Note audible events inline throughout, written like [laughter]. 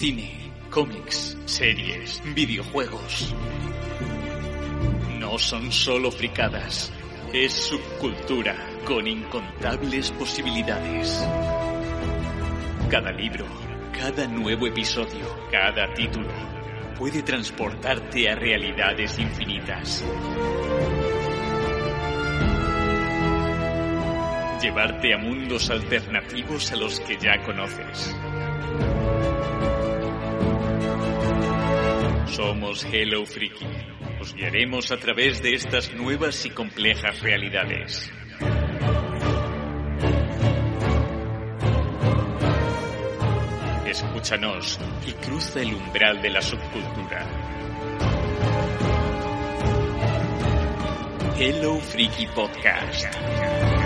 Cine, cómics, series, videojuegos. No son solo fricadas, es subcultura con incontables posibilidades. Cada libro, cada nuevo episodio, cada título puede transportarte a realidades infinitas. Llevarte a mundos alternativos a los que ya conoces. Somos Hello Freaky. Os guiaremos a través de estas nuevas y complejas realidades. Escúchanos y cruza el umbral de la subcultura. Hello Freaky Podcast.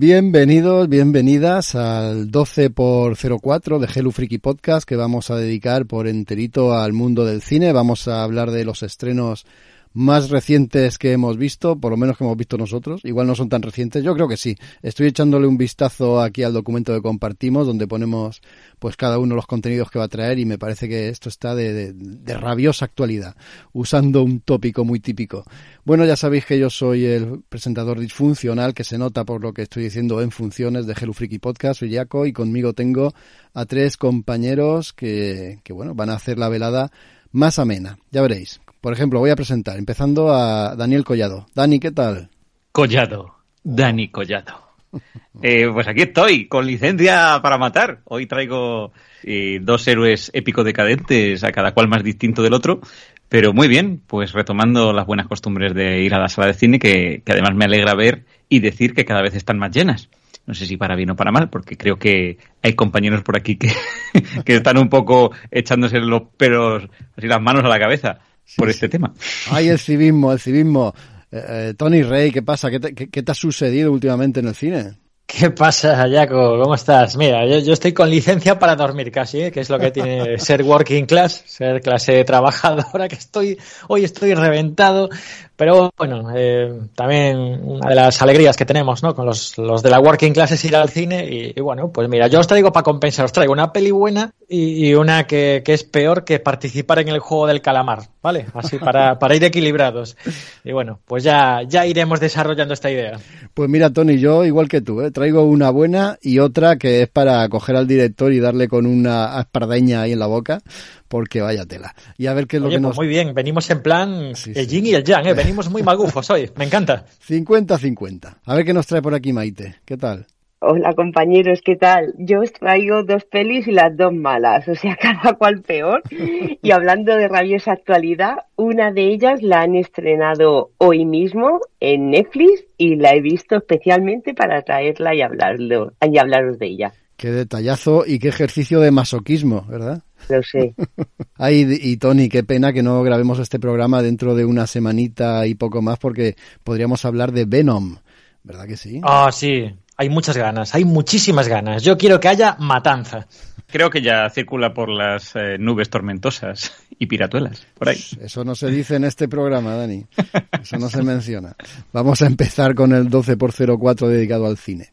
Bienvenidos, bienvenidas al 12 por 04 de Hello Freaky Podcast que vamos a dedicar por enterito al mundo del cine. Vamos a hablar de los estrenos más recientes que hemos visto, por lo menos que hemos visto nosotros. Igual no son tan recientes, yo creo que sí. Estoy echándole un vistazo aquí al documento que compartimos, donde ponemos pues cada uno los contenidos que va a traer y me parece que esto está de, rabiosa actualidad, usando un tópico muy típico. Bueno, ya sabéis que yo soy el presentador disfuncional, que se nota por lo que estoy diciendo en funciones de Hello Freaky Podcast, soy Jaco y conmigo tengo a tres compañeros que, que bueno, van a hacer la velada más amena. Ya veréis. Por ejemplo, voy a presentar, empezando a Daniel Collado. Dani, ¿qué tal? Collado. Dani Collado. [laughs] Eh, pues aquí estoy, con licencia para matar. Hoy traigo eh, dos héroes épicos decadentes, a cada cual más distinto del otro. Pero muy bien, pues retomando las buenas costumbres de ir a la sala de cine, que, que además me alegra ver y decir que cada vez están más llenas no sé si para bien o para mal, porque creo que hay compañeros por aquí que, [laughs] que están un poco echándose los pelos, así las manos a la cabeza por este tema. Ay, el civismo, el civismo. Eh, eh, Tony Rey, ¿qué pasa? ¿Qué te, qué, ¿Qué te, ha sucedido últimamente en el cine? ¿Qué pasa, Jaco? ¿Cómo estás? Mira, yo, yo, estoy con licencia para dormir casi, ¿eh? que es lo que tiene ser working class, ser clase trabajadora, que estoy, hoy estoy reventado, pero bueno, eh, también una de las alegrías que tenemos, ¿no? Con los, los de la working class es ir al cine y, y, bueno, pues mira, yo os traigo para compensar, os traigo una peli buena y, y una que, que, es peor que participar en el juego del calamar, ¿vale? Así para, [laughs] para ir equilibrados. Y bueno, pues ya, ya iremos desarrollando esta idea. Pues mira, Tony, yo igual que tú, ¿eh? traigo una buena y otra que es para coger al director y darle con una espardeña ahí en la boca, porque vaya tela. Y a ver qué es lo que pues nos... muy bien, venimos en plan sí, el yin y el yang, ¿eh? venimos muy magufos hoy, me encanta. [laughs] 50-50. A ver qué nos trae por aquí Maite, ¿qué tal? Hola compañeros, ¿qué tal? Yo os traigo dos pelis y las dos malas, o sea, [laughs] cada cual peor. Y hablando de rabiosa actualidad, una de ellas la han estrenado hoy mismo en Netflix y la he visto especialmente para traerla y, hablarlo, y hablaros de ella. Qué detallazo y qué ejercicio de masoquismo, ¿verdad? Lo sé. [laughs] Ay, y Tony, qué pena que no grabemos este programa dentro de una semanita y poco más porque podríamos hablar de Venom, ¿verdad que sí? Ah, oh, sí. Hay muchas ganas, hay muchísimas ganas. Yo quiero que haya matanza. Creo que ya circula por las eh, nubes tormentosas y piratuelas, por ahí. Eso no se dice en este programa, Dani. Eso no se menciona. Vamos a empezar con el 12 por 04 dedicado al cine.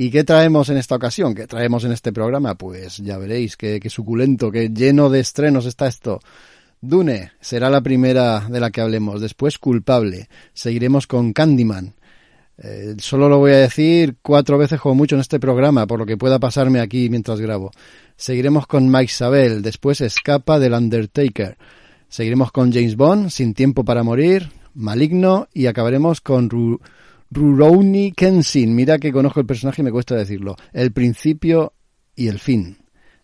¿Y qué traemos en esta ocasión? ¿Qué traemos en este programa? Pues ya veréis qué, suculento, qué lleno de estrenos está esto. Dune será la primera de la que hablemos. Después Culpable. Seguiremos con Candyman. Eh, solo lo voy a decir cuatro veces como mucho en este programa, por lo que pueda pasarme aquí mientras grabo. Seguiremos con Mike Sabel. Después Escapa del Undertaker. Seguiremos con James Bond, Sin Tiempo para Morir, Maligno y acabaremos con Ru Rurouni Kenshin. Mira que conozco el personaje y me cuesta decirlo. El principio y el fin.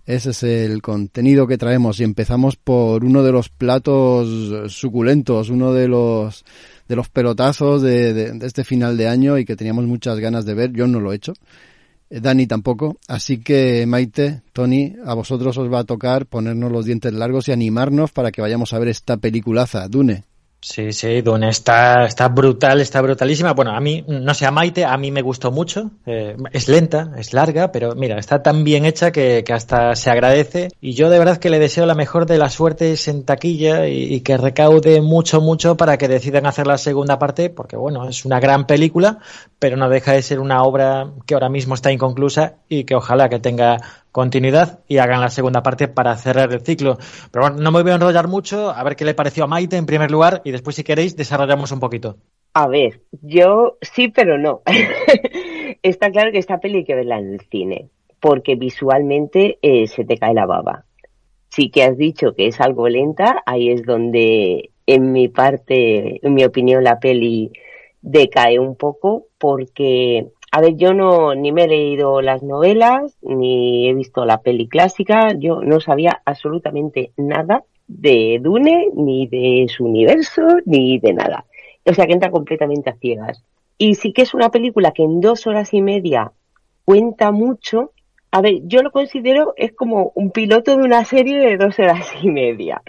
Ese es el contenido que traemos y empezamos por uno de los platos suculentos, uno de los de los pelotazos de, de, este final de año y que teníamos muchas ganas de ver. Yo no lo he hecho, eh, Dani tampoco. Así que Maite, Tony, a vosotros os va a tocar ponernos los dientes largos y animarnos para que vayamos a ver esta peliculaza, Dune. Sí, sí, Dune está, está brutal, está brutalísima. Bueno, a mí, no sé, a Maite, a mí me gustó mucho. Eh, es lenta, es larga, pero mira, está tan bien hecha que, que, hasta se agradece. Y yo de verdad que le deseo la mejor de las suertes en taquilla y, que recaude mucho, mucho para que decidan hacer la segunda parte, porque bueno, es una gran película, pero no deja de ser una obra que ahora mismo está inconclusa y que ojalá que tenga continuidad y hagan la segunda parte para cerrar el ciclo. Pero bueno, no me voy a enrollar mucho, a ver qué le pareció a Maite en primer lugar y después si queréis desarrollamos un poquito. A ver, yo sí, pero no. [laughs] Está claro que esta peli hay que verla en el cine, porque visualmente eh, se te cae la baba. Sí que has dicho que es algo lenta, ahí es donde en mi parte, en mi opinión, la peli decae un poco, porque a ver, yo no ni me he leído las novelas, ni he visto la peli clásica, yo no sabía absolutamente nada de Dune, ni de su universo, ni de nada. O sea que entra completamente a ciegas. Y sí que es una película que en dos horas y media cuenta mucho. A ver, yo lo considero es como un piloto de una serie de dos horas y media.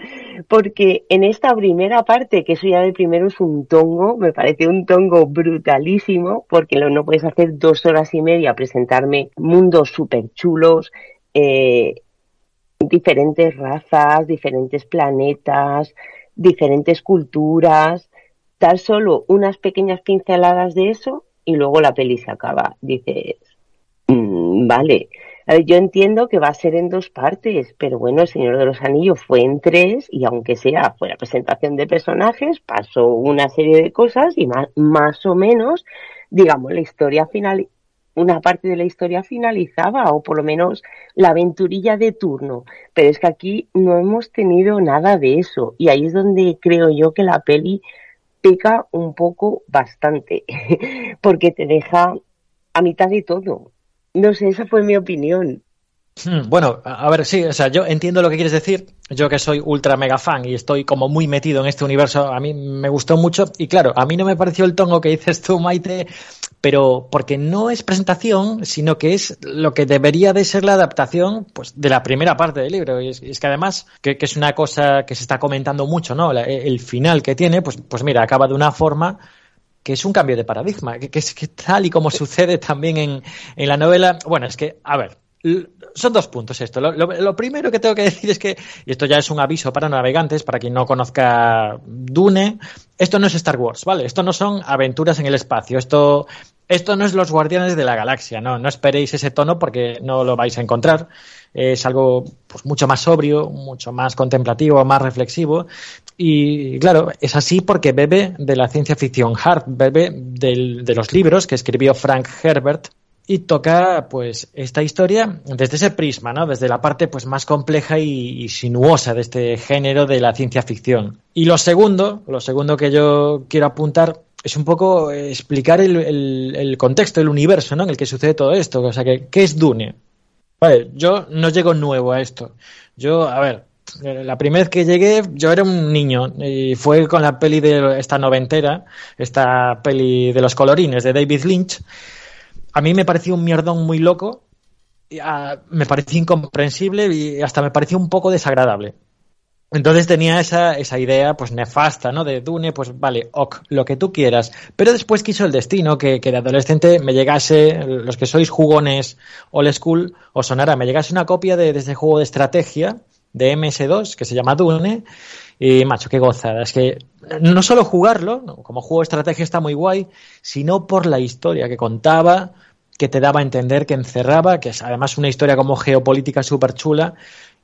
Porque en esta primera parte, que eso ya de primero es un tongo, me parece un tongo brutalísimo, porque no puedes hacer dos horas y media presentarme mundos súper chulos, eh, diferentes razas, diferentes planetas, diferentes culturas, dar solo unas pequeñas pinceladas de eso y luego la peli se acaba. Dices, Yo entiendo que va a ser en dos partes, pero bueno, El Señor de los Anillos fue en tres y aunque sea fue la presentación de personajes, pasó una serie de cosas y más, más o menos, digamos, la historia final, una parte de la historia finalizaba o por lo menos la aventurilla de turno. Pero es que aquí no hemos tenido nada de eso y ahí es donde creo yo que la peli pica un poco bastante [laughs] porque te deja a mitad de todo. No sé, esa fue mi opinión. Hmm, bueno, a ver, sí, o sea, yo entiendo lo que quieres decir. Yo que soy ultra mega fan y estoy como muy metido en este universo, a mí me gustó mucho. Y claro, a mí no me pareció el tongo que dices tú, Maite, pero porque no es presentación, sino que es lo que debería de ser la adaptación pues, de la primera parte del libro. Y es, es que además, que, que, es una cosa que se está comentando mucho, ¿no? La, el final que tiene, pues, pues mira, acaba de una forma que es un cambio de paradigma, que, es que tal y como sucede también en, en la novela. Bueno, es que, a ver, son dos puntos esto. Lo, lo, lo, primero que tengo que decir es que, y esto ya es un aviso para navegantes, para quien no conozca Dune, esto no es Star Wars, ¿vale? Esto no son aventuras en el espacio, esto, esto no es los guardianes de la galaxia, no, no esperéis ese tono porque no lo vais a encontrar. Es algo pues, mucho más sobrio, mucho más contemplativo, más reflexivo. Y claro, es así porque bebe de la ciencia ficción hard, bebe del, de los libros que escribió Frank Herbert, y toca pues esta historia desde ese prisma, ¿no? Desde la parte pues más compleja y, sinuosa de este género de la ciencia ficción. Y lo segundo, lo segundo que yo quiero apuntar es un poco explicar el, el, el contexto, el universo, ¿no? En el que sucede todo esto. O sea, que, ¿qué es Dune? Vale, yo no llego nuevo a esto. Yo, a ver, la primera vez que llegué, yo era un niño y fue con la peli de esta noventera, esta peli de los colorines de David Lynch a mí me pareció un mierdón muy loco, me pareció incomprensible y hasta me pareció un poco desagradable. Entonces tenía esa, esa idea pues nefasta, ¿no? De Dune, pues vale, ok, lo que tú quieras. Pero después quiso el destino que, que de adolescente me llegase, los que sois jugones old school, os sonará, me llegase una copia de, de ese juego de estrategia de MS2 que se llama Dune. Y macho, qué gozada. Es que no solo jugarlo, como juego de estrategia está muy guay, sino por la historia que contaba, que te daba a entender, que encerraba, que es además una historia como geopolítica súper chula.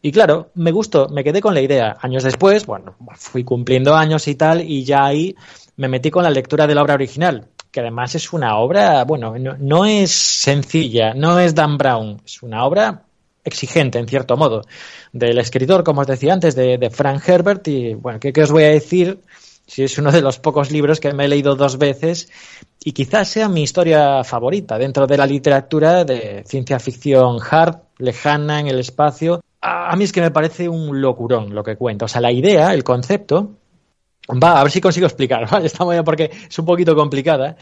Y claro, me gustó, me quedé con la idea. Años después, bueno, fui cumpliendo años y tal, y ya ahí me metí con la lectura de la obra original, que además es una obra, bueno, no, es sencilla, no es Dan Brown, es una obra exigente, en cierto modo, del escritor, como os decía antes, de, Frank Herbert. Y bueno, ¿qué, ¿qué, os voy a decir? Si es uno de los pocos libros que me he leído dos veces y quizás sea mi historia favorita dentro de la literatura de ciencia ficción hard, lejana en el espacio. A mí es que me parece un locurón lo que cuenta. O sea, la idea, el concepto, va, a ver si consigo explicar, [laughs] ¿vale? Está porque es un poquito complicada.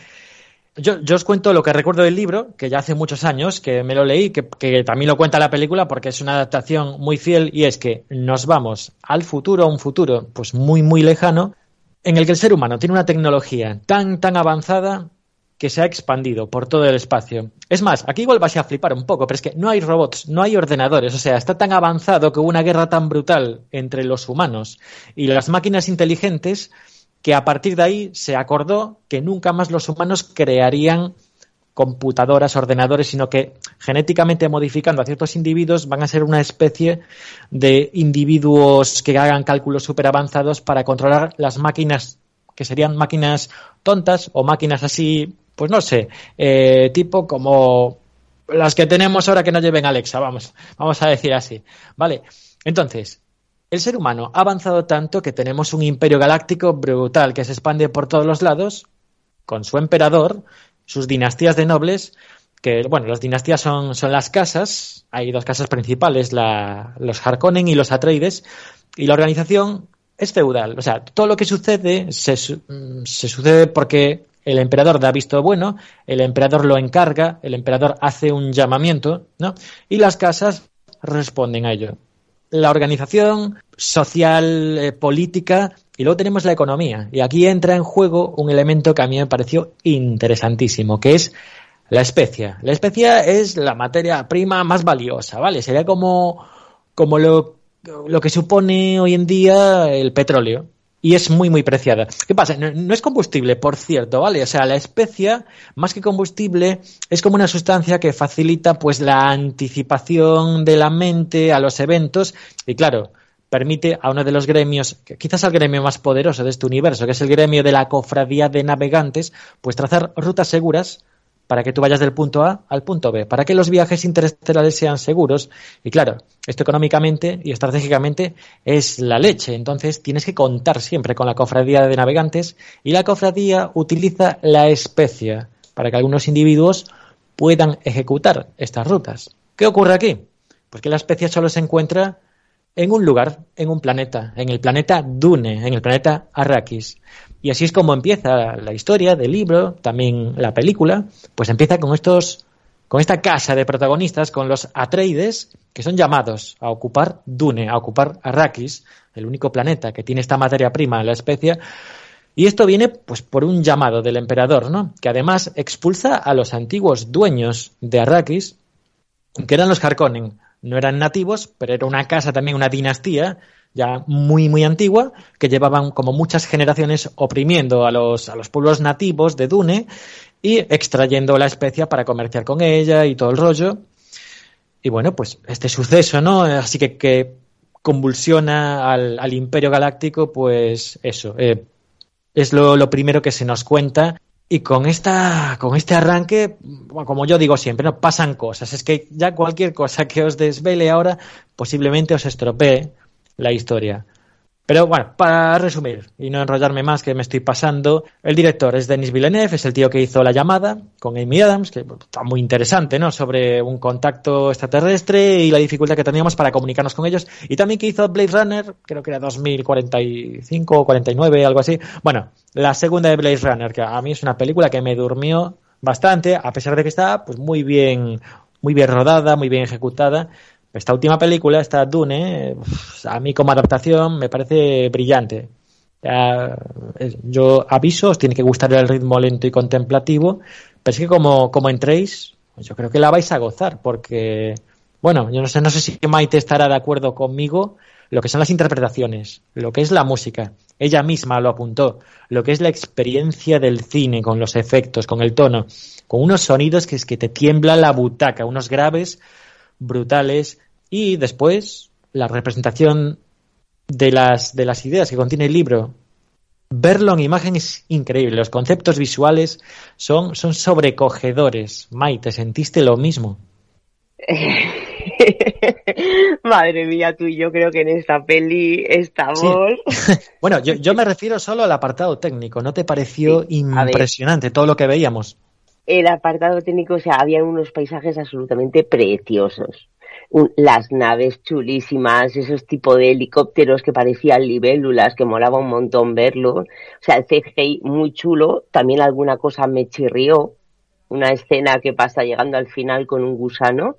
Yo, os cuento lo que recuerdo del libro, que ya hace muchos años que me lo leí, que, que, también lo cuenta la película porque es una adaptación muy fiel y es que nos vamos al futuro, a un futuro pues muy, muy lejano, en el que el ser humano tiene una tecnología tan, tan avanzada que se ha expandido por todo el espacio. Es más, aquí igual vas a flipar un poco, pero es que no hay robots, no hay ordenadores, o sea, está tan avanzado que hubo una guerra tan brutal entre los humanos y las máquinas inteligentes que a partir de ahí se acordó que nunca más los humanos crearían computadoras, ordenadores, sino que genéticamente modificando a ciertos individuos van a ser una especie de individuos que hagan cálculos súper avanzados para controlar las máquinas, que serían máquinas tontas o máquinas así, pues no sé, eh, tipo como las que tenemos ahora que no lleven Alexa, vamos, vamos a decir así, ¿vale? Entonces, el ser humano ha avanzado tanto que tenemos un imperio galáctico brutal que se expande por todos los lados, con su emperador, sus dinastías de nobles, que, bueno, las dinastías son, son las casas, hay dos casas principales, los Harkonnen y los Atreides, y la organización es feudal. O sea, todo lo que sucede se, se sucede porque el emperador da visto bueno, el emperador lo encarga, el emperador hace un llamamiento, ¿no? Y las casas responden a ello. La organización social, eh, política, y luego tenemos la economía. Y aquí entra en juego un elemento que a mí me pareció interesantísimo, que es la especia. La especia es la materia prima más valiosa, ¿vale? Sería como, como lo, lo que supone hoy en día el petróleo. Y es muy, muy preciada. ¿Qué pasa? No, es combustible, por cierto, ¿vale? O sea, la especia, más que combustible, es como una sustancia que facilita, pues, la anticipación de la mente a los eventos. Y claro, permite a uno de los gremios, quizás al gremio más poderoso de este universo, que es el gremio de la cofradía de navegantes, pues trazar rutas seguras para que tú vayas del punto A al punto B, para que los viajes interestelares sean seguros. Y claro, esto económicamente y estratégicamente es la leche. Entonces tienes que contar siempre con la cofradía de navegantes y la cofradía utiliza la especia para que algunos individuos puedan ejecutar estas rutas. ¿Qué ocurre aquí? Pues que la especia solo se encuentra en un lugar, en un planeta, en el planeta Dune, en el planeta Arrakis. Y así es como empieza la historia del libro, también la película, pues empieza con estos con esta casa de protagonistas, con los Atreides, que son llamados a ocupar Dune, a ocupar Arrakis, el único planeta que tiene esta materia prima, la especie, y esto viene pues por un llamado del emperador, ¿no? Que además expulsa a los antiguos dueños de Arrakis, que eran los Harkonnen, no eran nativos, pero era una casa también, una dinastía ya muy, muy antigua, que llevaban como muchas generaciones oprimiendo a los, a los pueblos nativos de Dune y extrayendo la especia para comerciar con ella y todo el rollo. Y bueno, pues este suceso, ¿no? Así que, que convulsiona al, al imperio galáctico, pues eso, eh, es lo, lo primero que se nos cuenta y con esta, con este arranque, como yo digo siempre, no pasan cosas. Es que ya cualquier cosa que os desvele ahora posiblemente os estropee la historia. Pero bueno, para resumir y no enrollarme más, que me estoy pasando, el director es Denis Villeneuve, es el tío que hizo La llamada con Amy Adams, que está muy interesante, ¿no? Sobre un contacto extraterrestre y la dificultad que teníamos para comunicarnos con ellos. Y también que hizo Blade Runner, creo que era 2045 o 49, algo así. Bueno, la segunda de Blade Runner, que a mí es una película que me durmió bastante, a pesar de que está pues muy bien, muy bien rodada, muy bien ejecutada esta última película, esta Dune, a mí como adaptación me parece brillante. yo aviso, os tiene que gustar el ritmo lento y contemplativo, pero es que como, como entréis, pues yo creo que la vais a gozar, porque, bueno, yo no sé, no sé si Maite estará de acuerdo conmigo, lo que son las interpretaciones, lo que es la música. Ella misma lo apuntó, lo que es la experiencia del cine con los efectos, con el tono, con unos sonidos que es que te tiembla la butaca, unos graves brutales y después la representación de las, de las ideas que contiene el libro. Verlo en imagen es increíble, los conceptos visuales son, son sobrecogedores. Mai, ¿te sentiste lo mismo? [laughs] Madre mía, tú y yo creo que en esta peli estamos. [laughs] bueno, yo, yo, me refiero solo al apartado técnico. ¿No te pareció impresionante todo lo que veíamos? El apartado técnico, o sea, había unos paisajes absolutamente preciosos. las naves chulísimas, esos tipos de helicópteros que parecían libélulas, que molaba un montón verlo. O sea, el CGI muy chulo. También alguna cosa me chirrió. Una escena que pasa llegando al final con un gusano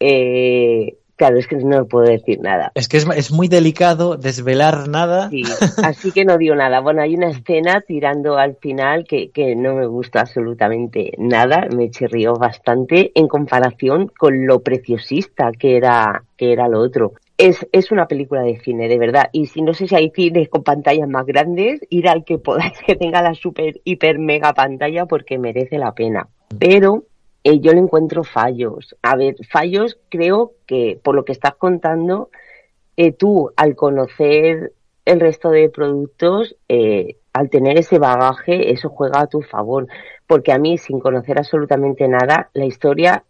eh, claro, es que no puedo decir nada. Es que es, muy delicado desvelar nada. Sí, [laughs] así que no dio nada. Bueno, hay una escena tirando al final que, que no me gusta absolutamente nada, me chirrió bastante en comparación con lo preciosista que era, que era lo otro. Es, es una película de cine, de verdad. Y si no sé si hay cines con pantallas más grandes, ir al que podáis [laughs] que tenga la super, hiper, mega pantalla porque merece la pena. Pero eh, yo le encuentro fallos. A ver, fallos creo que por lo que estás contando, eh, tú al conocer el resto de productos, eh, al tener ese bagaje, eso juega a tu favor. Porque a mí, sin conocer absolutamente nada, la historia,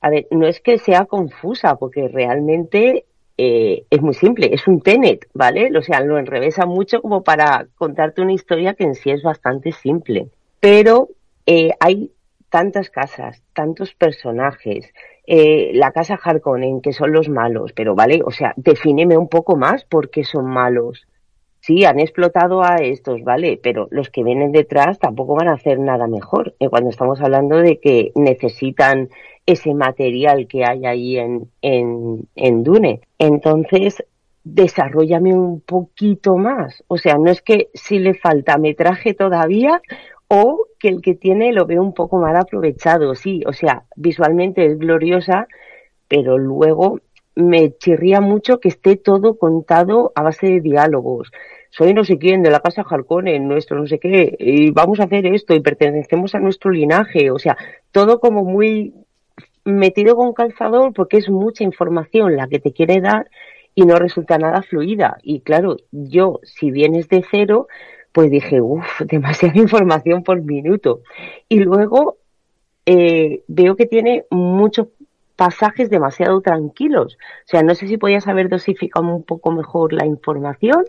a ver, no es que sea confusa, porque realmente es muy simple, es un tenet, ¿vale? O sea, lo enrevesa mucho como para contarte una historia que en sí es bastante simple. Pero hay tantas casas, tantos personajes, eh, la casa Harkonnen, que son los malos, pero vale, o sea, defíneme un poco más por qué son malos. Sí, han explotado a estos, vale, pero los que vienen detrás tampoco van a hacer nada mejor. Eh, cuando estamos hablando de que necesitan ese material que hay ahí en, en, en Dune. Entonces, desarrollame un poquito más. O sea, no es que si le falta metraje todavía o que el que tiene lo veo un poco mal aprovechado, sí, o sea, visualmente es gloriosa, pero luego me chirría mucho que esté todo contado a base de diálogos. Soy no sé quién de la casa en nuestro no sé qué, y vamos a hacer esto y pertenecemos a nuestro linaje, o sea, todo como muy metido con calzador porque es mucha información la que te quiere dar y no resulta nada fluida. Y claro, yo, si vienes de cero, pues dije, uff, [laughs] demasiada información por minuto. Y luego eh, veo que tiene muchos pasajes demasiado tranquilos. O sea, no sé si podías haber dosificado un poco mejor la información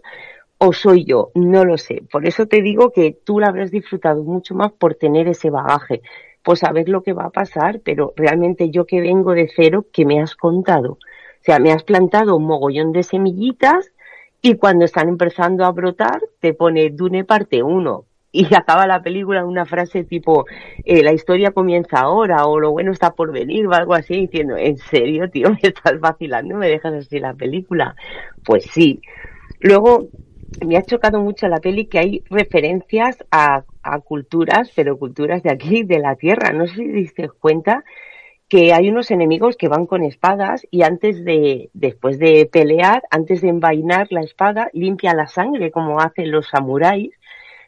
o soy yo, no lo sé. Por eso te digo que tú la habrás disfrutado mucho más por tener ese bagaje, por saber lo que va a pasar, pero realmente yo que vengo de cero, ¿qué me has contado? O sea, me has plantado un mogollón de semillitas y cuando están empezando a brotar, te pone Dune parte 1. Y [laughs] acaba la película en una frase tipo, eh, la historia comienza ahora, o lo bueno está por venir, o algo así, diciendo, ¿en serio, tío? [laughs] ¿Me estás vacilando? ¿Me dejas así la película? Pues sí. Luego, me ha chocado mucho la peli que hay referencias a, a culturas, pero culturas de aquí, de la Tierra. No sé si te diste cuenta que hay unos enemigos que van con espadas y antes de, después de pelear, antes de envainar la espada, limpia la sangre como hacen los samuráis.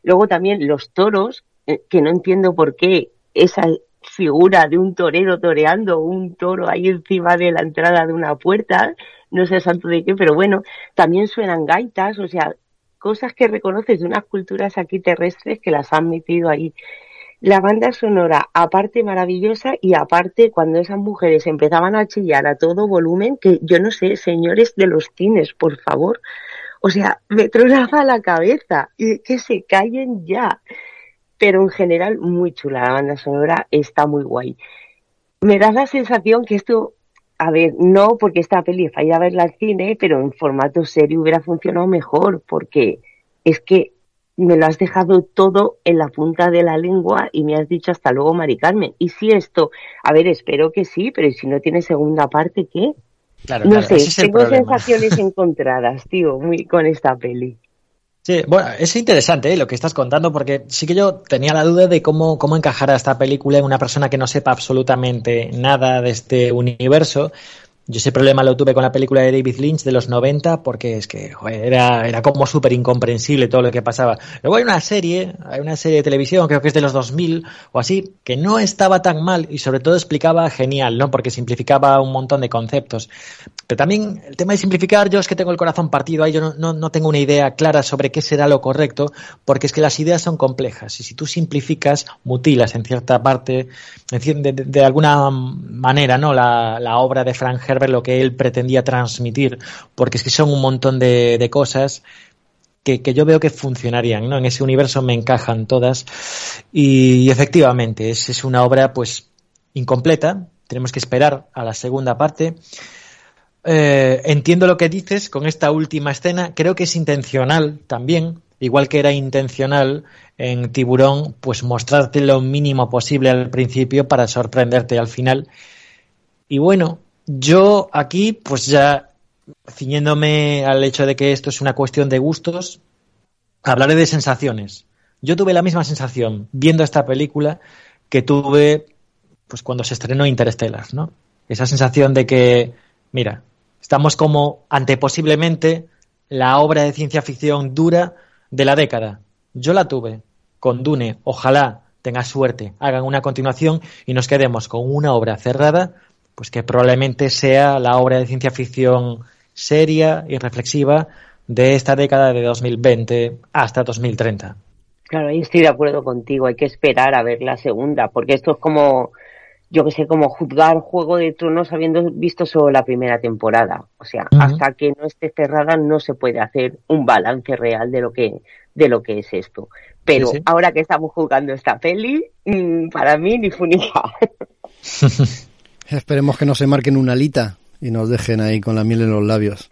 Luego también los toros, eh, que no entiendo por qué esa figura de un torero toreando un toro ahí encima de la entrada de una puerta, no sé santo de qué, pero bueno, también suenan gaitas, o sea, cosas que reconoces de unas culturas aquí terrestres que las han metido ahí la banda sonora, aparte maravillosa y aparte cuando esas mujeres empezaban a chillar a todo volumen, que yo no sé, señores de los cines, por favor. O sea, me tronaba la cabeza y que se callen ya. Pero en general, muy chula la banda sonora, está muy guay. Me da la sensación que esto, a ver, no porque esta peli falla verla al cine, pero en formato serio hubiera funcionado mejor, porque es que me lo has dejado todo en la punta de la lengua y me has dicho hasta luego, Mari Carmen. Y si esto, a ver, espero que sí, pero si no tiene segunda parte, ¿qué? Claro, no sé, tengo sensaciones [laughs] encontradas, tío, muy con esta peli. Sí, bueno, es interesante ¿eh? lo que estás contando porque sí que yo tenía la duda de cómo, cómo encajar a esta película en una persona que no sepa absolutamente nada de este universo Yo ese problema lo tuve con la película de David Lynch de los 90 porque es que era, era como súper incomprensible todo lo que pasaba. Luego hay una serie, hay una serie de televisión, creo que es de los 2000 o así, que no estaba tan mal y sobre todo explicaba genial, ¿no? Porque simplificaba un montón de conceptos. Pero también el tema de simplificar, yo es que tengo el corazón partido ahí, yo no, no, no tengo una idea clara sobre qué será lo correcto, porque es que las ideas son complejas y si tú simplificas, mutilas en cierta parte, de, alguna manera, ¿no? La, la obra de Frank Herbert, lo que él pretendía transmitir, porque es que son un montón de, de cosas que, que, yo veo que funcionarían, ¿no? En ese universo me encajan todas y, y efectivamente es, es, una obra pues incompleta, tenemos que esperar a la segunda parte. Eh, entiendo lo que dices con esta última escena, creo que es intencional también, igual que era intencional en Tiburón, pues mostrarte lo mínimo posible al principio para sorprenderte al final. Y bueno, yo aquí, pues ya ciñéndome al hecho de que esto es una cuestión de gustos, hablaré de sensaciones. Yo tuve la misma sensación viendo esta película que tuve pues cuando se estrenó Interstellar, ¿no? Esa sensación de que, mira, estamos como ante posiblemente la obra de ciencia ficción dura de la década. Yo la tuve con Dune, ojalá tenga suerte, hagan una continuación y nos quedemos con una obra cerrada, pues que probablemente sea la obra de ciencia ficción seria y reflexiva de esta década de 2020 hasta 2030. Claro, ahí estoy de acuerdo contigo, hay que esperar a ver la segunda, porque esto es como, yo que sé, como juzgar Juego de Tronos habiendo visto solo la primera temporada. O sea, uh -huh. hasta que no esté cerrada no se puede hacer un balance real de lo que, de lo que es esto. Pero sí, sí. ahora que estamos jugando esta peli, mmm, para mí ni funica. [laughs] Esperemos que no se marquen una alita y nos dejen ahí con la miel en los labios.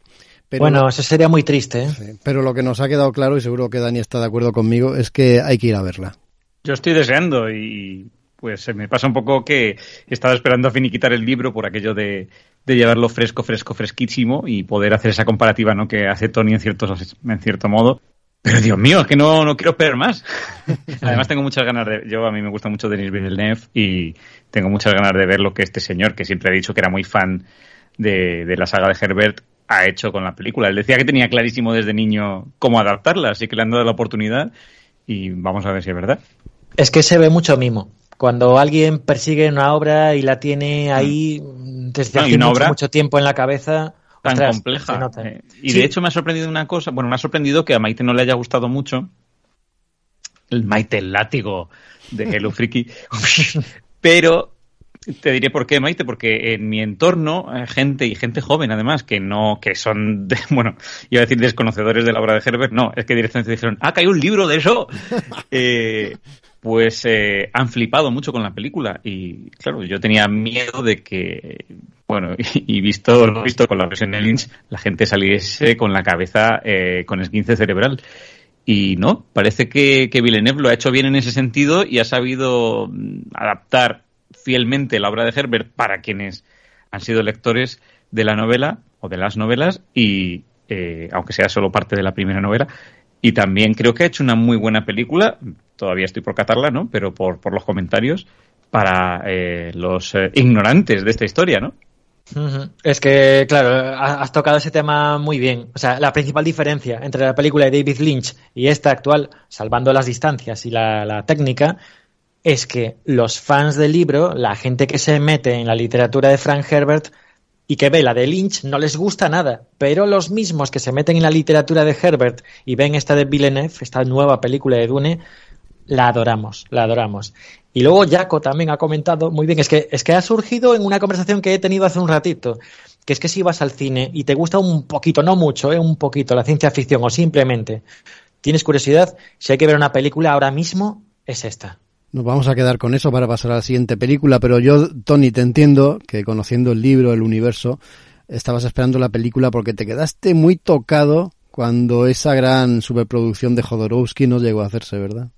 Pero, bueno, eso sería muy triste. ¿eh? Sí, pero lo que nos ha quedado claro, y seguro que Dani está de acuerdo conmigo, es que hay que ir a verla. Yo estoy deseando y pues se me pasa un poco que estaba esperando a finiquitar el libro por aquello de, de llevarlo fresco, fresco, fresquísimo y poder hacer esa comparativa ¿no? que hace Tony en cierto, en cierto modo. Pero Dios mío, es que no, no quiero esperar más. [laughs] Además tengo muchas ganas de... Yo a mí me gusta mucho Denis Villeneuve y tengo muchas ganas de ver lo que este señor, que siempre ha dicho que era muy fan de, de la saga de Herbert, ha hecho con la película. Él decía que tenía clarísimo desde niño cómo adaptarla, así que le han dado la oportunidad y vamos a ver si es verdad. Es que se ve mucho mimo. Cuando alguien persigue una obra y la tiene ahí desde no, hace mucho, obra... mucho tiempo en la cabeza tan Ostras, compleja. Eh, y sí. de hecho me ha sorprendido una cosa, bueno, me ha sorprendido que a Maite no le haya gustado mucho el Maite el látigo de Hello Freaky, [laughs] pero te diré por qué, Maite, porque en mi entorno, eh, gente y gente joven además, que no, que son, de, [laughs] bueno, iba a decir desconocedores de la obra de Herbert, no, es que directamente dijeron, ah, que hay un libro de eso. [laughs] eh, pues eh, han flipado mucho con la película y claro, yo tenía miedo de que, bueno, [laughs] y, visto lo visto con la versión de Lynch, la gente saliese con la cabeza eh, con esguince cerebral. Y no, parece que, que Villeneuve lo ha hecho bien en ese sentido y ha sabido mm, adaptar fielmente la obra de Herbert para quienes han sido lectores de la novela o de las novelas y eh, aunque sea solo parte de la primera novela y también creo que ha hecho una muy buena película todavía estoy por catarla, ¿no? Pero por, por los comentarios para eh, los eh, ignorantes de esta historia, ¿no? Es que, claro, has tocado ese tema muy bien. O sea, la principal diferencia entre la película de David Lynch y esta actual, salvando las distancias y la, la técnica, es que los fans del libro, la gente que se mete en la literatura de Frank Herbert y que ve la de Lynch, no les gusta nada. Pero los mismos que se meten en la literatura de Herbert y ven esta de Villeneuve, esta nueva película de Dune, la adoramos, la adoramos. Y luego Jaco también ha comentado, muy bien, es que, es que ha surgido en una conversación que he tenido hace un ratito, que es que si vas al cine y te gusta un poquito, no mucho, eh, un poquito la ciencia ficción o simplemente tienes curiosidad, si hay que ver una película ahora mismo, es esta. Nos vamos a quedar con eso para pasar a la siguiente película, pero yo, Tony, te entiendo que conociendo el libro, el universo, estabas esperando la película porque te quedaste muy tocado cuando esa gran superproducción de Jodorowsky no llegó a hacerse, ¿verdad?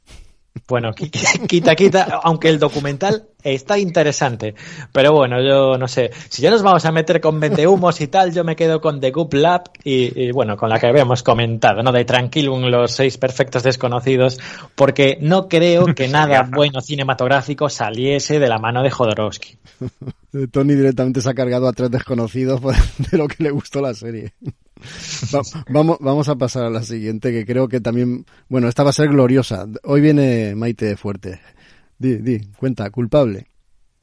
Bueno, [laughs] quita, quita, aunque el documental está interesante. Pero bueno, yo no sé. Si ya nos vamos a meter con humos y tal, yo me quedo con The Goop Lab y, bueno, con la que habíamos comentado, ¿no? De Tranquilum, los seis perfectos desconocidos, porque no creo que [laughs] nada bueno cinematográfico saliese de la mano de Jodorowsky. [laughs] Tony directamente se ha cargado a tres desconocidos de lo que le gustó la serie vamos, vamos a pasar a la siguiente, que creo que también, bueno, esta va a ser gloriosa. Hoy viene Maite fuerte. Di, di, cuenta, culpable.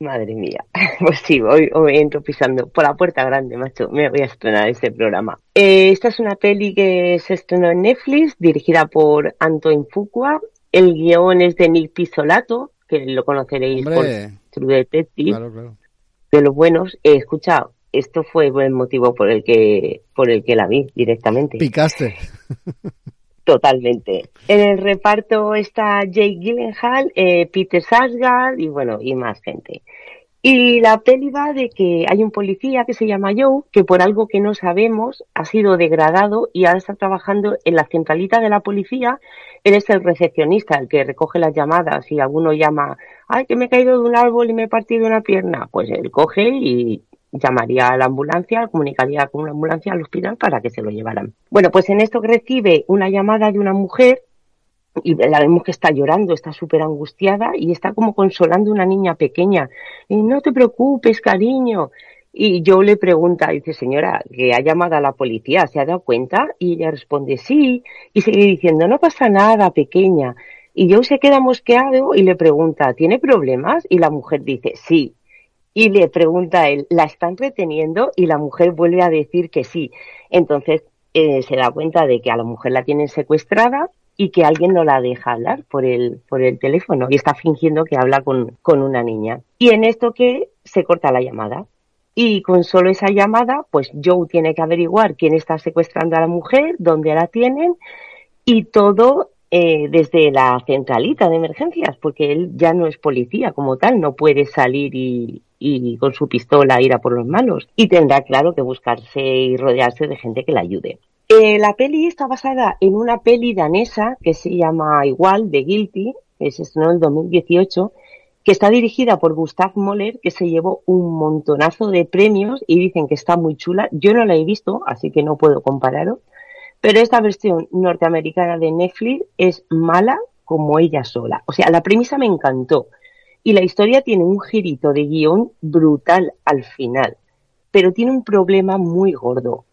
Madre mía, [laughs] pues sí, hoy, hoy, entro pisando por la puerta grande, macho. Me voy a estrenar este programa. Eh, esta es una peli que se estrenó en Netflix, dirigida por Antoine Fuqua. El guion es de Nick Pizzolato, que lo conoceréis por True Detective. De los buenos. He escuchado esto fue el motivo por el que por el que la vi directamente. Picaste. Totalmente. En el reparto está Jake Gyllenhaal, eh, Peter Sarsgaard y bueno, y más gente. Y la peli va de que hay un policía que se llama Joe, que por algo que no sabemos ha sido degradado y ahora está trabajando en la centralita de la policía. Él es el recepcionista, el que recoge las llamadas. y alguno llama, ay, que me he caído de un árbol y me he partido una pierna, pues él coge y llamaría a la ambulancia, comunicaría con una ambulancia al hospital para que se lo llevaran. Bueno, pues en esto que recibe una llamada de una mujer y la vemos que está llorando, está súper angustiada y está como consolando a una niña pequeña. Y no te preocupes, cariño. Y yo le pregunta, dice, señora, que ha llamado a la policía, ¿se ha dado cuenta? Y ella responde, sí. Y sigue diciendo, no pasa nada, pequeña. Y yo se queda mosqueado y le pregunta, ¿tiene problemas? Y la mujer dice, sí y le pregunta a él, ¿la están reteniendo? Y la mujer vuelve a decir que sí. Entonces eh, se da cuenta de que a la mujer la tienen secuestrada y que alguien no la deja hablar por el, por el teléfono y está fingiendo que habla con, con una niña. Y en esto que se corta la llamada. Y con solo esa llamada, pues Joe tiene que averiguar quién está secuestrando a la mujer, dónde la tienen y todo eh, desde la centralita de emergencias, porque él ya no es policía como tal, no puede salir y, y con su pistola ir a por los malos. Y tendrá, claro, que buscarse y rodearse de gente que le ayude. Eh, la peli está basada en una peli danesa que se llama igual, The Guilty, que se en 2018, que está dirigida por Gustav Moller, que se llevó un montonazo de premios y dicen que está muy chula. Yo no la he visto, así que no puedo compararos. Pero esta versión norteamericana de Netflix es mala como ella sola. O sea, la premisa me encantó. Y la historia tiene un girito de guion brutal al final, pero tiene un problema muy gordo,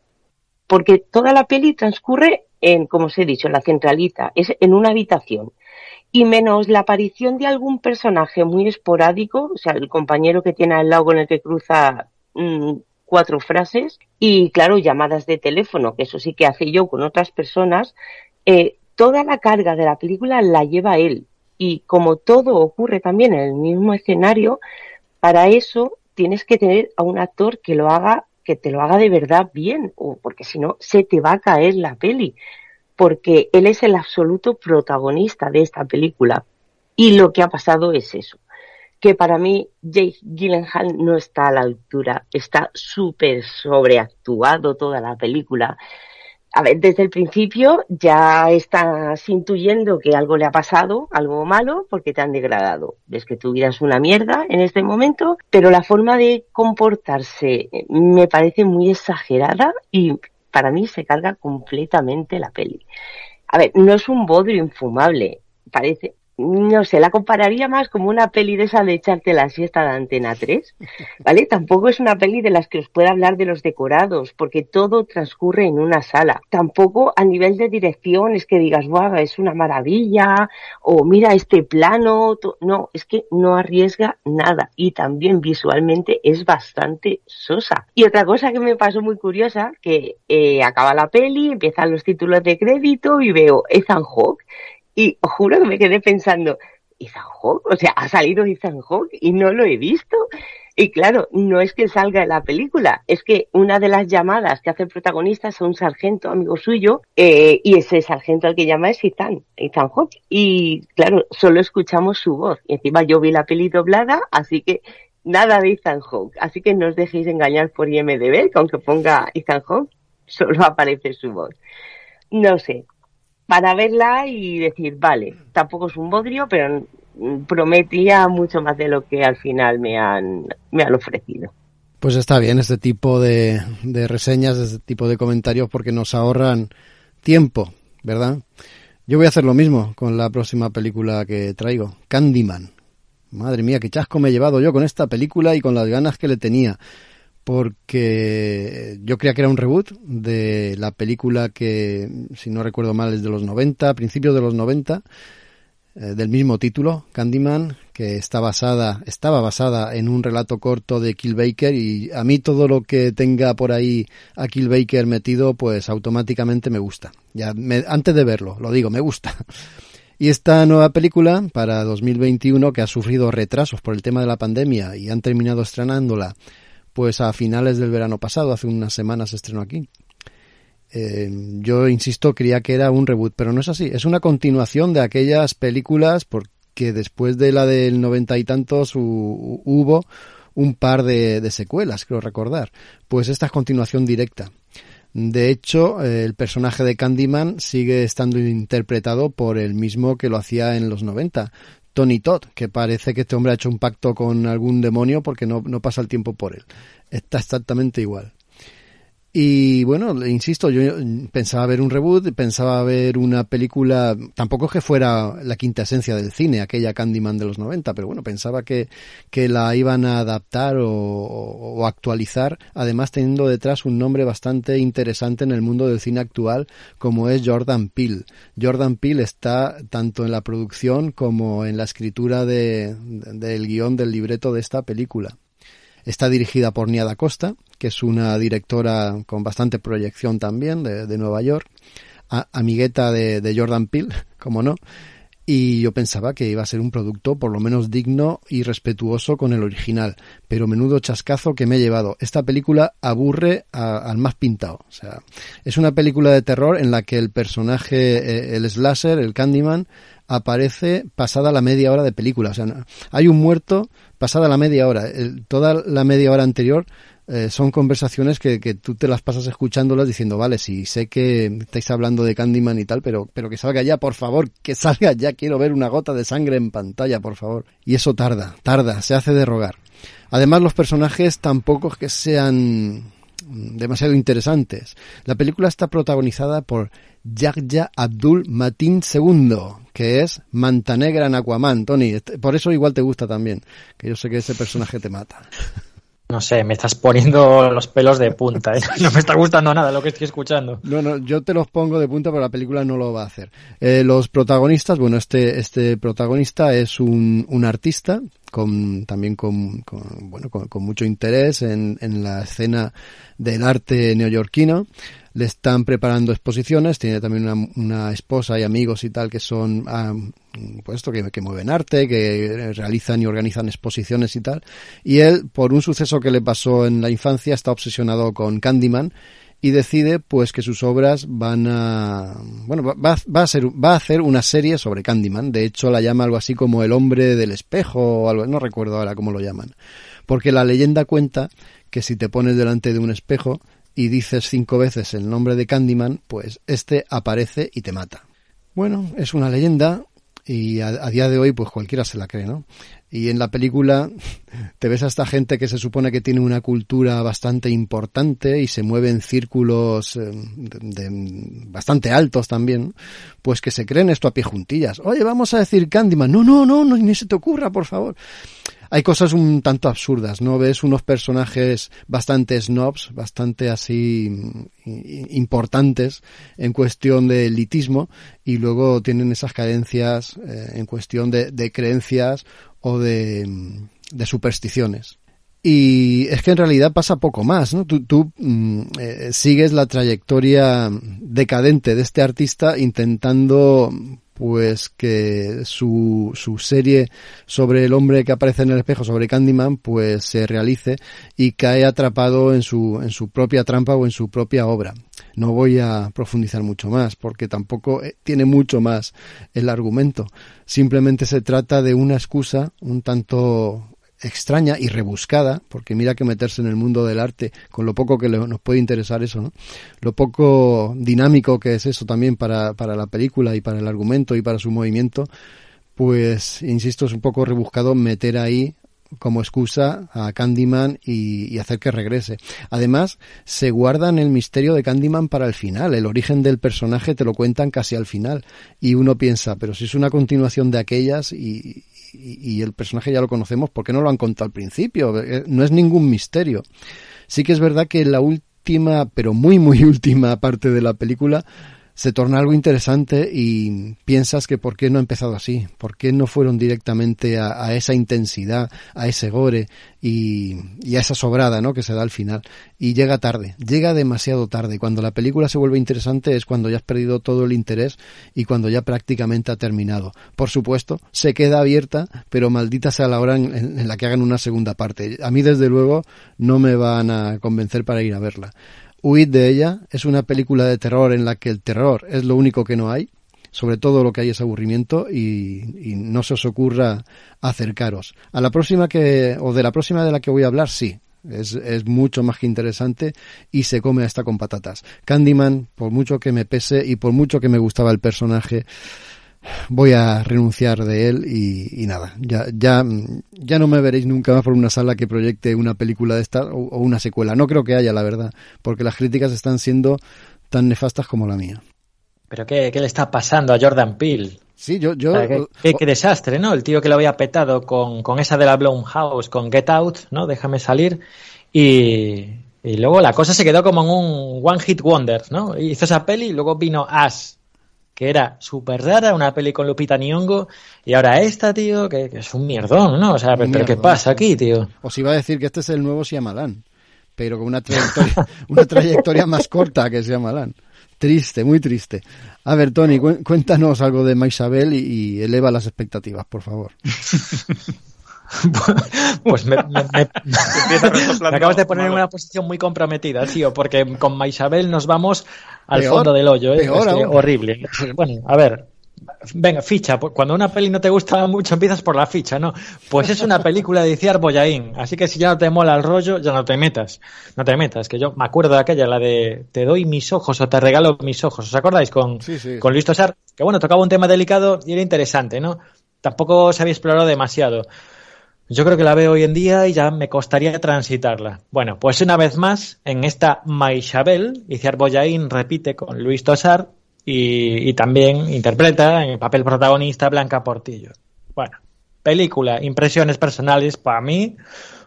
porque toda la peli transcurre en, como os he dicho, en la centralita, es en una habitación. Y menos la aparición de algún personaje muy esporádico, o sea, el compañero que tiene al lado con el que cruza mm, cuatro frases, y claro, llamadas de teléfono, que eso sí que hace yo con otras personas, eh, toda la carga de la película la lleva él y como todo ocurre también en el mismo escenario, para eso tienes que tener a un actor que lo haga, que te lo haga de verdad bien, o porque si no, se te va a caer la peli, porque él es el absoluto protagonista de esta película. Y lo que ha pasado es eso, que para mí Jake Gyllenhaal no está a la altura, está súper sobreactuado toda la película a ver, desde el principio ya estás intuyendo que algo le ha pasado, algo malo, porque te han degradado. Ves que tu vida una mierda en este momento, pero la forma de comportarse me parece muy exagerada y para mí se carga completamente la peli. A ver, no es un bodrio infumable, parece, no sé, la compararía más como una peli de esa de echarte la siesta de Antena 3, ¿vale? Tampoco es una peli de las que os pueda hablar de los decorados, porque todo transcurre en una sala. Tampoco a nivel de dirección es que digas, guau, es una maravilla, o mira este plano, no, es que no arriesga nada y también visualmente es bastante sosa. Y otra cosa que me pasó muy curiosa, que eh, acaba la peli, empiezan los títulos de crédito y veo Ethan Hawke y os juro que me quedé pensando, Ethan Hawke, o sea, ha salido Ethan Hawke y no lo he visto. Y claro, no es que salga en la película, es que una de las llamadas que hace el protagonista es un sargento amigo suyo, eh, y ese sargento al que llama es Ethan, Ethan Hawke. Y claro, solo escuchamos su voz. Y encima yo vi la peli doblada, así que nada de Ethan Hawke. Así que no os dejéis engañar por IMDB, que aunque ponga Ethan Hawke, solo aparece su voz. No sé, para verla y decir, vale, tampoco es un bodrio, pero prometía mucho más de lo que al final me han, me han ofrecido. Pues está bien este tipo de, de reseñas, este tipo de comentarios, porque nos ahorran tiempo, ¿verdad? Yo voy a hacer lo mismo con la próxima película que traigo, Candyman. Madre mía, qué chasco me he llevado yo con esta película y con las ganas que le tenía. Porque yo creía que era un reboot de la película que, si no recuerdo mal, es de los 90, principios de los 90, eh, del mismo título, Candyman, que está basada, estaba basada en un relato corto de Kill Baker y a mí todo lo que tenga por ahí a Kill Baker metido, pues automáticamente me gusta. Ya antes de verlo, lo digo, me gusta. [laughs] Y esta nueva película para 2021 que ha sufrido retrasos por el tema de la pandemia y han terminado estrenándola pues a finales del verano pasado, hace unas semanas se estrenó aquí. Eh, yo insisto, creía que era un reboot, pero no es así. Es una continuación de aquellas películas porque después de la del noventa y tantos hubo un par de, de, secuelas, creo recordar. Pues esta es continuación directa. De hecho, el personaje de Candyman sigue estando interpretado por el mismo que lo hacía en los 90, Tony Todd, que parece que este hombre ha hecho un pacto con algún demonio porque no, no pasa el tiempo por él. Está exactamente igual. Y bueno, insisto, yo pensaba ver un reboot, pensaba ver una película, tampoco es que fuera la quinta esencia del cine, aquella Candyman de los 90, pero bueno, pensaba que, que la iban a adaptar o, actualizar, además teniendo detrás un nombre bastante interesante en el mundo del cine actual, como es Jordan Peele. Jordan Peele está tanto en la producción como en la escritura de, del guion del libreto de esta película. Está dirigida por Niada Costa, que es una directora con bastante proyección también de, Nueva York, amigueta de, de Jordan Peele, [laughs] como no, y yo pensaba que iba a ser un producto por lo menos digno y respetuoso con el original, pero menudo chascazo que me he llevado. Esta película aburre al más pintado, o sea, es una película de terror en la que el personaje, eh, el slasher, el Candyman, aparece pasada la media hora de película. O sea, hay un muerto pasada la media hora. toda la media hora anterior eh, son conversaciones que, que, tú te las pasas escuchándolas diciendo, vale, sí, sé que estáis hablando de Candyman y tal, pero, pero que salga ya, por favor, que salga ya, quiero ver una gota de sangre en pantalla, por favor. Y eso tarda, tarda, se hace de rogar. Además, los personajes tampoco es que sean demasiado interesantes. La película está protagonizada por Yahya Abdul Matin II, que es Mantanegra en Aquaman, Tony. Este, por eso igual te gusta también, que yo sé que ese personaje te mata. No sé, me estás poniendo los pelos de punta. ¿eh? No me está gustando nada lo que estoy escuchando. No, no, yo te los pongo de punta, pero la película no lo va a hacer. Eh, los protagonistas, bueno, este, este protagonista es un, un artista con, también con, bueno, con, con, mucho interés en, en la escena del arte neoyorquino le están preparando exposiciones, tiene también una, una esposa y amigos y tal que son, ah, pues esto, que, que, mueven arte, que realizan y organizan exposiciones y tal. Y él, por un suceso que le pasó en la infancia, está obsesionado con Candyman y decide pues que sus obras van a bueno va, va, a ser va a hacer una serie sobre Candyman de hecho la llama algo así como el hombre del espejo o algo no recuerdo ahora cómo lo llaman porque la leyenda cuenta que si te pones delante de un espejo y dices cinco veces el nombre de Candyman, pues este aparece y te mata. Bueno, es una leyenda y a, día de hoy pues cualquiera se la cree, ¿no? Y en la película te ves a esta gente que se supone que tiene una cultura bastante importante y se mueve en círculos eh, de, bastante altos también, pues que se creen esto a pie juntillas. Oye, vamos a decir Candyman. No, no, no, no, ni se te ocurra, por favor hay cosas un tanto absurdas, ¿no? Ves unos personajes bastante snobs, bastante así mm, importantes en cuestión de elitismo y luego tienen esas carencias eh, en cuestión de, de, creencias o de, mm, de, supersticiones. Y es que en realidad pasa poco más, ¿no? Tú, tú mm, eh, sigues la trayectoria decadente de este artista intentando pues que su, su serie sobre el hombre que aparece en el espejo, sobre Candyman, pues se realice y cae atrapado en su, en su propia trampa o en su propia obra. No voy a profundizar mucho más porque tampoco eh, tiene mucho más el argumento. Simplemente se trata de una excusa un tanto extraña y rebuscada, porque mira que meterse en el mundo del arte, con lo poco que nos puede interesar eso, ¿no? Lo poco dinámico que es eso también para, para la película y para el argumento y para su movimiento, pues, insisto, es un poco rebuscado meter ahí como excusa a Candyman y, hacer que regrese. Además, se guardan el misterio de Candyman para el final. El origen del personaje te lo cuentan casi al final. Y uno piensa, pero si es una continuación de aquellas y, y, el personaje ya lo conocemos, ¿por qué no lo han contado al principio? Eh, no es ningún misterio. Sí que es verdad que la última, pero muy, muy [laughs] última parte de la película, se torna algo interesante y piensas que por qué no ha empezado así, por qué no fueron directamente a, esa intensidad, a ese gore y, a esa sobrada ¿no? que se da al final. Y llega tarde, llega demasiado tarde. Cuando la película se vuelve interesante es cuando ya has perdido todo el interés y cuando ya prácticamente ha terminado. Por supuesto, se queda abierta, pero maldita sea la hora en, en la que hagan una segunda parte. A mí desde luego no me van a convencer para ir a verla. Huid de ella es una película de terror en la que el terror es lo único que no hay, sobre todo lo que hay es aburrimiento y, no se os ocurra acercaros. A la próxima que, o de la próxima de la que voy a hablar, sí, es, es, mucho más que interesante y se come hasta con patatas. Candyman, por mucho que me pese y por mucho que me gustaba el personaje, voy a renunciar de él y, nada, ya, ya, ya no me veréis nunca más por una sala que proyecte una película de esta o, una secuela. No creo que haya, la verdad, porque las críticas están siendo tan nefastas como la mía. ¿Pero qué, qué le está pasando a Jordan Peele? Sí, yo... yo qué, desastre, ¿no? El tío que lo había petado con, con esa de la House, con Get Out, ¿no? Déjame salir. Y, y luego la cosa se quedó como en un One Hit Wonder, ¿no? Hizo esa peli y luego vino Ash, que era súper rara, una peli con Lupita Nyong'o, y ahora esta, tío, que, es un mierdón, ¿no? O sea, pero, ¿qué pasa aquí, tío? Os iba a decir que este es el nuevo Shyamalan, pero con una trayectoria, [laughs] una trayectoria más corta que Shyamalan. Triste, muy triste. A ver, Tony, cuéntanos algo de Maisabel y, y eleva las expectativas, por favor. [laughs] pues [laughs] me, acabas de poner en una posición muy comprometida, tío, porque con Maisabel nos vamos al fondo del hoyo, ¿eh? horrible. Bueno, a ver, Venga, ficha. Cuando una peli no te gusta mucho, empiezas por la ficha, ¿no? Pues es una película de Iciar Boyaín. Así que si ya no te mola el rollo, ya no te metas. No te metas. Que yo me acuerdo de aquella, la de Te doy mis ojos o te regalo mis ojos. ¿Os acordáis? Con, con Luis Tosar. Que bueno, tocaba un tema delicado y era interesante, ¿no? Tampoco se había explorado demasiado. Yo creo que la veo hoy en día y ya me costaría transitarla. Bueno, pues una vez más, en esta Maishabel, Iciar Boyain repite con Luis Tosar y, también interpreta en el papel protagonista Blanca Portillo. Bueno, película, impresiones personales, para mí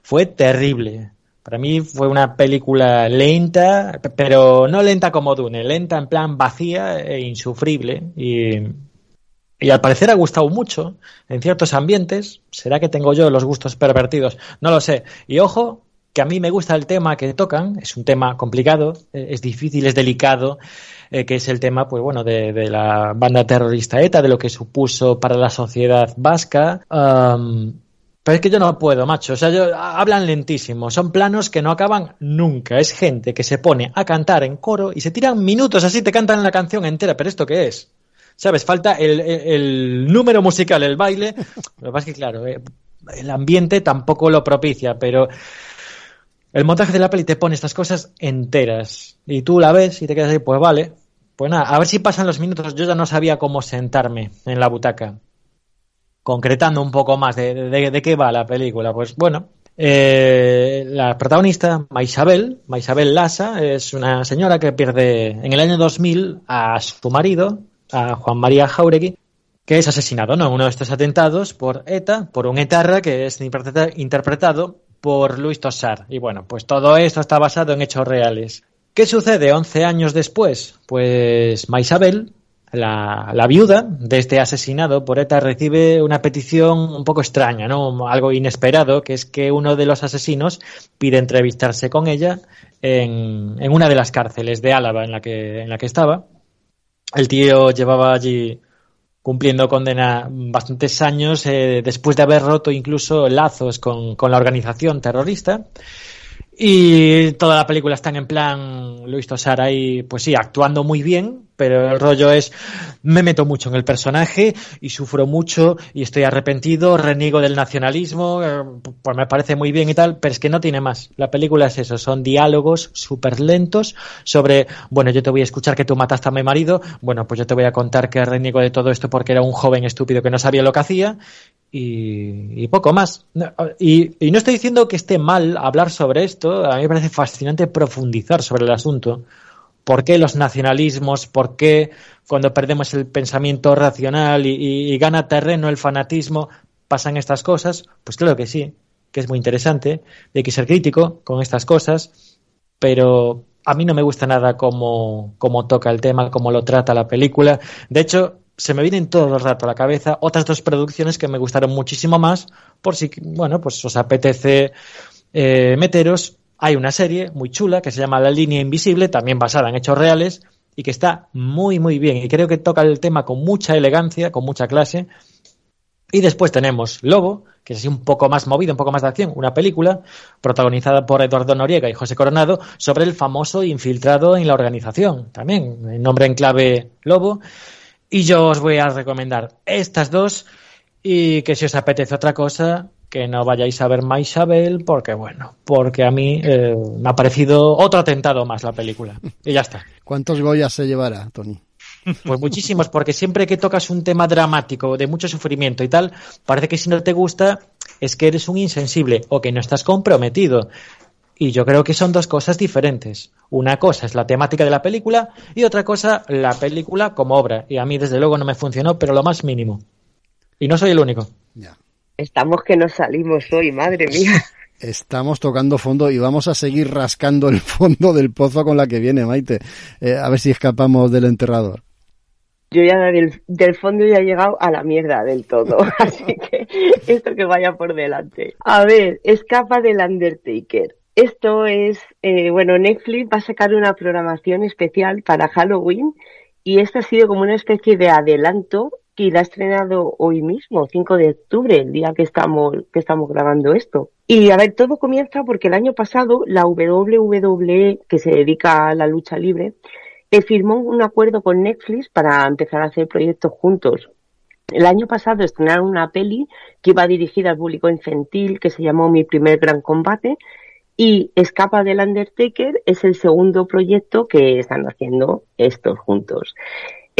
fue terrible. Para mí fue una película lenta, pero no lenta como Dune, lenta en plan vacía e insufrible. Y y al parecer ha gustado mucho en ciertos ambientes. ¿Será que tengo yo los gustos pervertidos? No lo sé. Y ojo, que a mí me gusta el tema que tocan. Es un tema complicado, eh, es difícil, es delicado. Eh, que es el tema, pues bueno, de, la banda terrorista ETA, de lo que supuso para la sociedad vasca. pero es que yo no puedo, macho. O sea, yo, hablan lentísimo. Son planos que no acaban nunca. Es gente que se pone a cantar en coro y se tiran minutos así, te cantan la canción entera. ¿Pero esto qué es? ¿Sabes? Falta el, número musical, el baile. Lo que pasa es que, claro, eh, el ambiente tampoco lo propicia, pero el montaje de la peli te pone estas cosas enteras. Y tú la ves y te quedas ahí, pues vale. Pues nada, a ver si pasan los minutos. Yo ya no sabía cómo sentarme en la butaca. Concretando un poco más de, de, qué va la película. Pues bueno, eh, la protagonista, Maisabel, Maisabel Lassa, es una señora que pierde en el año 2000 a su marido, a Juan María Jauregui, que es asesinado ¿no? en uno de estos atentados por ETA, por un etarra que es interpretado por Luis Tosar. Y bueno, pues todo esto está basado en hechos reales. ¿Qué sucede 11 años después? Pues Maisabel, la, la, viuda de este asesinado por ETA recibe una petición un poco extraña, ¿no? Algo inesperado, que es que uno de los asesinos pide entrevistarse con ella en, en una de las cárceles de Álava en la que, en la que estaba. El tío llevaba allí cumpliendo condena bastantes años eh, después de haber roto incluso lazos con, la organización terrorista. Y toda la película está en plan Luis Tosar ahí, pues sí, actuando muy bien, pero el rollo es, me meto mucho en el personaje y sufro mucho y estoy arrepentido, reniego del nacionalismo, eh, pues me parece muy bien y tal, pero es que no tiene más. La película es eso, son diálogos súper lentos sobre, bueno, yo te voy a escuchar que tú mataste a mi marido, bueno, pues yo te voy a contar que reniego de todo esto porque era un joven estúpido que no sabía lo que hacía y, poco más. Y, y no estoy diciendo que esté mal hablar sobre esto, a mí me parece fascinante profundizar sobre el asunto ¿Por qué los nacionalismos? ¿Por qué cuando perdemos el pensamiento racional y, gana terreno el fanatismo pasan estas cosas? Pues claro que sí, que es muy interesante, hay que ser crítico con estas cosas, pero a mí no me gusta nada cómo, cómo toca el tema, cómo lo trata la película. De hecho, se me vienen todo el rato a la cabeza otras dos producciones que me gustaron muchísimo más, por si, bueno, pues os apetece eh, meteros hay una serie muy chula que se llama La línea invisible, también basada en hechos reales y que está muy muy bien y creo que toca el tema con mucha elegancia, con mucha clase. Y después tenemos Lobo, que es así un poco más movido, un poco más de acción, una película protagonizada por Eduardo Noriega y José Coronado sobre el famoso infiltrado en la organización, también, el nombre en clave Lobo. Y yo os voy a recomendar estas dos y que si os apetece otra cosa, que no vayáis a ver Isabel porque bueno, porque a mí eh, me ha parecido otro atentado más la película. Y ya está. ¿Cuántos Goyas se llevará, Tony? Pues muchísimos, porque siempre que tocas un tema dramático, de mucho sufrimiento y tal, parece que si no te gusta es que eres un insensible o que no estás comprometido. Y yo creo que son dos cosas diferentes. Una cosa es la temática de la película y otra cosa la película como obra. Y a mí desde luego no me funcionó, pero lo más mínimo. Y no soy el único. Ya. Estamos que nos salimos hoy, madre mía. Estamos tocando fondo y vamos a seguir rascando el fondo del pozo con la que viene, Maite. Eh, a ver si escapamos del enterrador. Yo ya del, del, fondo ya he llegado a la mierda del todo, [laughs] así que esto que vaya por delante. A ver, escapa del Undertaker. Esto es, eh, bueno, Netflix va a sacar una programación especial para Halloween y esta ha sido como una especie de adelanto y la ha estrenado hoy mismo, 5 de octubre, el día que estamos, que estamos grabando esto. Y a ver, todo comienza porque el año pasado la WWE, que se dedica a la lucha libre, eh, firmó un acuerdo con Netflix para empezar a hacer proyectos juntos. El año pasado estrenaron una peli que iba dirigida al público infantil que se llamó Mi primer gran combate y Escapa del Undertaker es el segundo proyecto que están haciendo estos juntos.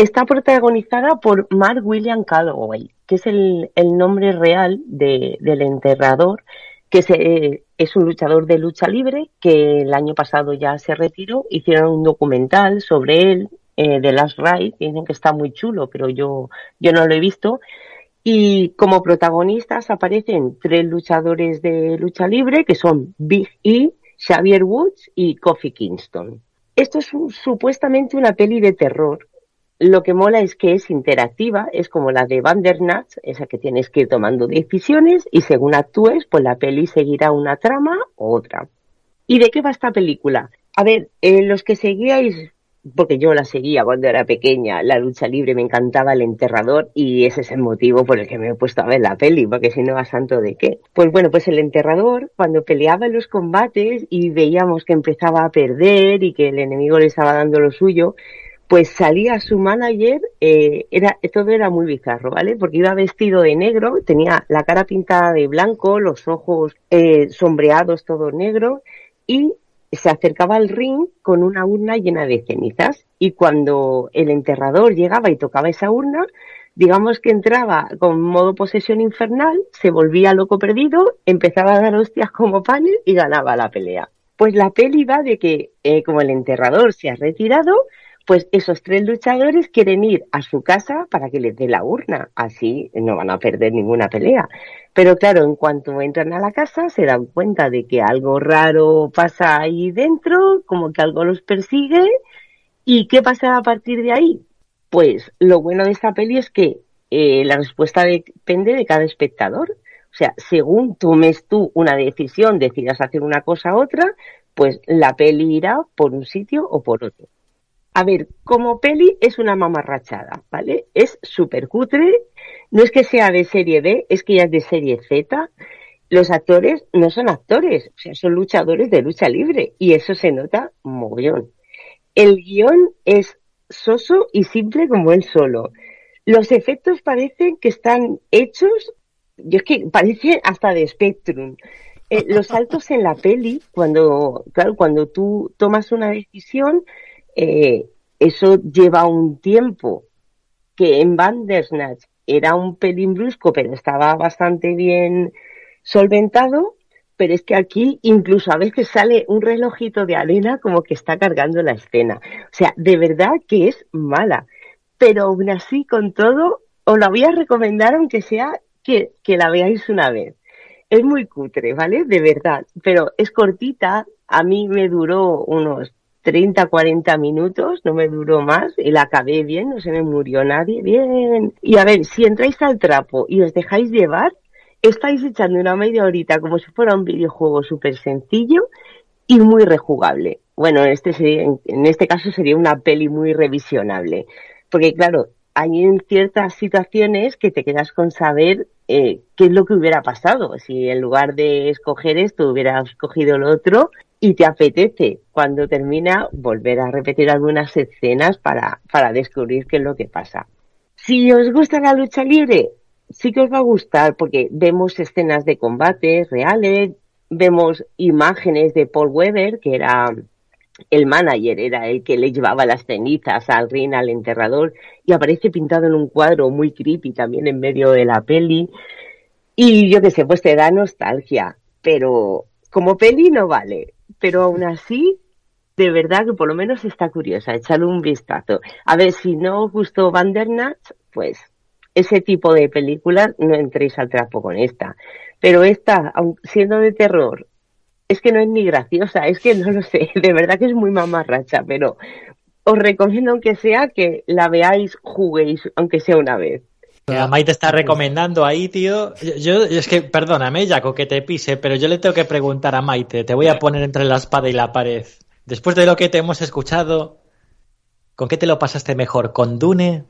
Está protagonizada por Mark William Calloway, que es el, nombre real del enterrador, que se, es un luchador de lucha libre que el año pasado ya se retiró. Hicieron un documental sobre él, eh, de Last Ride, dicen que está muy chulo, pero yo, yo no lo he visto. Y como protagonistas aparecen tres luchadores de lucha libre, que son Big E, Xavier Woods y Kofi Kingston. Esto es supuestamente una peli de terror, lo que mola es que es interactiva, es como la de Vandernats, esa que tienes que ir tomando decisiones y según actúes, pues la peli seguirá una trama u otra. ¿Y de qué va esta película? A ver, eh, los que seguíais, porque yo la seguía cuando era pequeña, la lucha libre, me encantaba el enterrador y ese es el motivo por el que me he puesto a ver la peli, porque si no, a santo de qué. Pues bueno, pues el enterrador, cuando peleaba en los combates y veíamos que empezaba a perder y que el enemigo le estaba dando lo suyo, pues salía su manager, eh, era, todo era muy bizarro, ¿vale? Porque iba vestido de negro, tenía la cara pintada de blanco, los ojos eh, sombreados, todo negro, y se acercaba al ring con una urna llena de cenizas. Y cuando el enterrador llegaba y tocaba esa urna, digamos que entraba con modo posesión infernal, se volvía loco perdido, empezaba a dar hostias como panes y ganaba la pelea. Pues la peli va de que, eh, como el enterrador se ha retirado, pues esos tres luchadores quieren ir a su casa para que les dé la urna, así no van a perder ninguna pelea. Pero claro, en cuanto entran a la casa se dan cuenta de que algo raro pasa ahí dentro, como que algo los persigue. ¿Y qué pasa a partir de ahí? Pues lo bueno de esta peli es que eh, la respuesta depende de cada espectador. O sea, según tomes tú una decisión, decidas hacer una cosa u otra, pues la peli irá por un sitio o por otro. A ver, como peli es una mamarrachada, ¿vale? Es súper cutre, no es que sea de serie B, es que ya es de serie Z. Los actores no son actores, o sea, son luchadores de lucha libre y eso se nota mogollón. El guion es soso y simple como él solo. Los efectos parecen que están hechos, yo es que parece hasta de Spectrum. Eh, los saltos en la peli, cuando, claro, cuando tú tomas una decisión, eh, eso lleva un tiempo que en Bandersnatch era un pelín brusco, pero estaba bastante bien solventado, pero es que aquí incluso a veces sale un relojito de arena como que está cargando la escena. O sea, de verdad que es mala. Pero aún así, con todo, os la voy a recomendar aunque sea que, que la veáis una vez. Es muy cutre, ¿vale? De verdad. Pero es cortita. A mí me duró unos 30, 40 minutos, no me duró más, y la acabé bien, no se me murió nadie, bien. Y a ver, si entráis al trapo y os dejáis llevar, estáis echando una media horita como si fuera un videojuego súper sencillo y muy rejugable. Bueno, en este, sería, en este caso sería una peli muy revisionable. Porque claro, hay en ciertas situaciones que te quedas con saber eh, qué es lo que hubiera pasado. Si en lugar de escoger esto hubieras escogido lo otro y te apetece cuando termina volver a repetir algunas escenas para, para descubrir qué es lo que pasa. Si os gusta la lucha libre, sí que os va a gustar porque vemos escenas de combate reales, vemos imágenes de Paul Weber, que era el manager, era el que le llevaba las cenizas al ring, al enterrador, y aparece pintado en un cuadro muy creepy también en medio de la peli. Y yo qué sé, pues te da nostalgia, pero como peli no vale. Pero aún así, de verdad que por lo menos está curiosa, echarle un vistazo. A ver, si no os gustó Vandernach, pues ese tipo de películas no entréis al trapo con esta. Pero esta, siendo de terror, es que no es ni graciosa, es que no lo sé, [laughs] de verdad que es muy mamarracha, pero os recomiendo aunque sea que la veáis, juguéis, aunque sea una vez. A Maite está recomendando ahí, tío. Yo, es que, perdóname, Jaco, que te pise, pero yo le tengo que preguntar a Maite, te voy a poner entre la espada y la pared. Después de lo que te hemos escuchado, ¿con qué te lo pasaste mejor? ¿Con Dune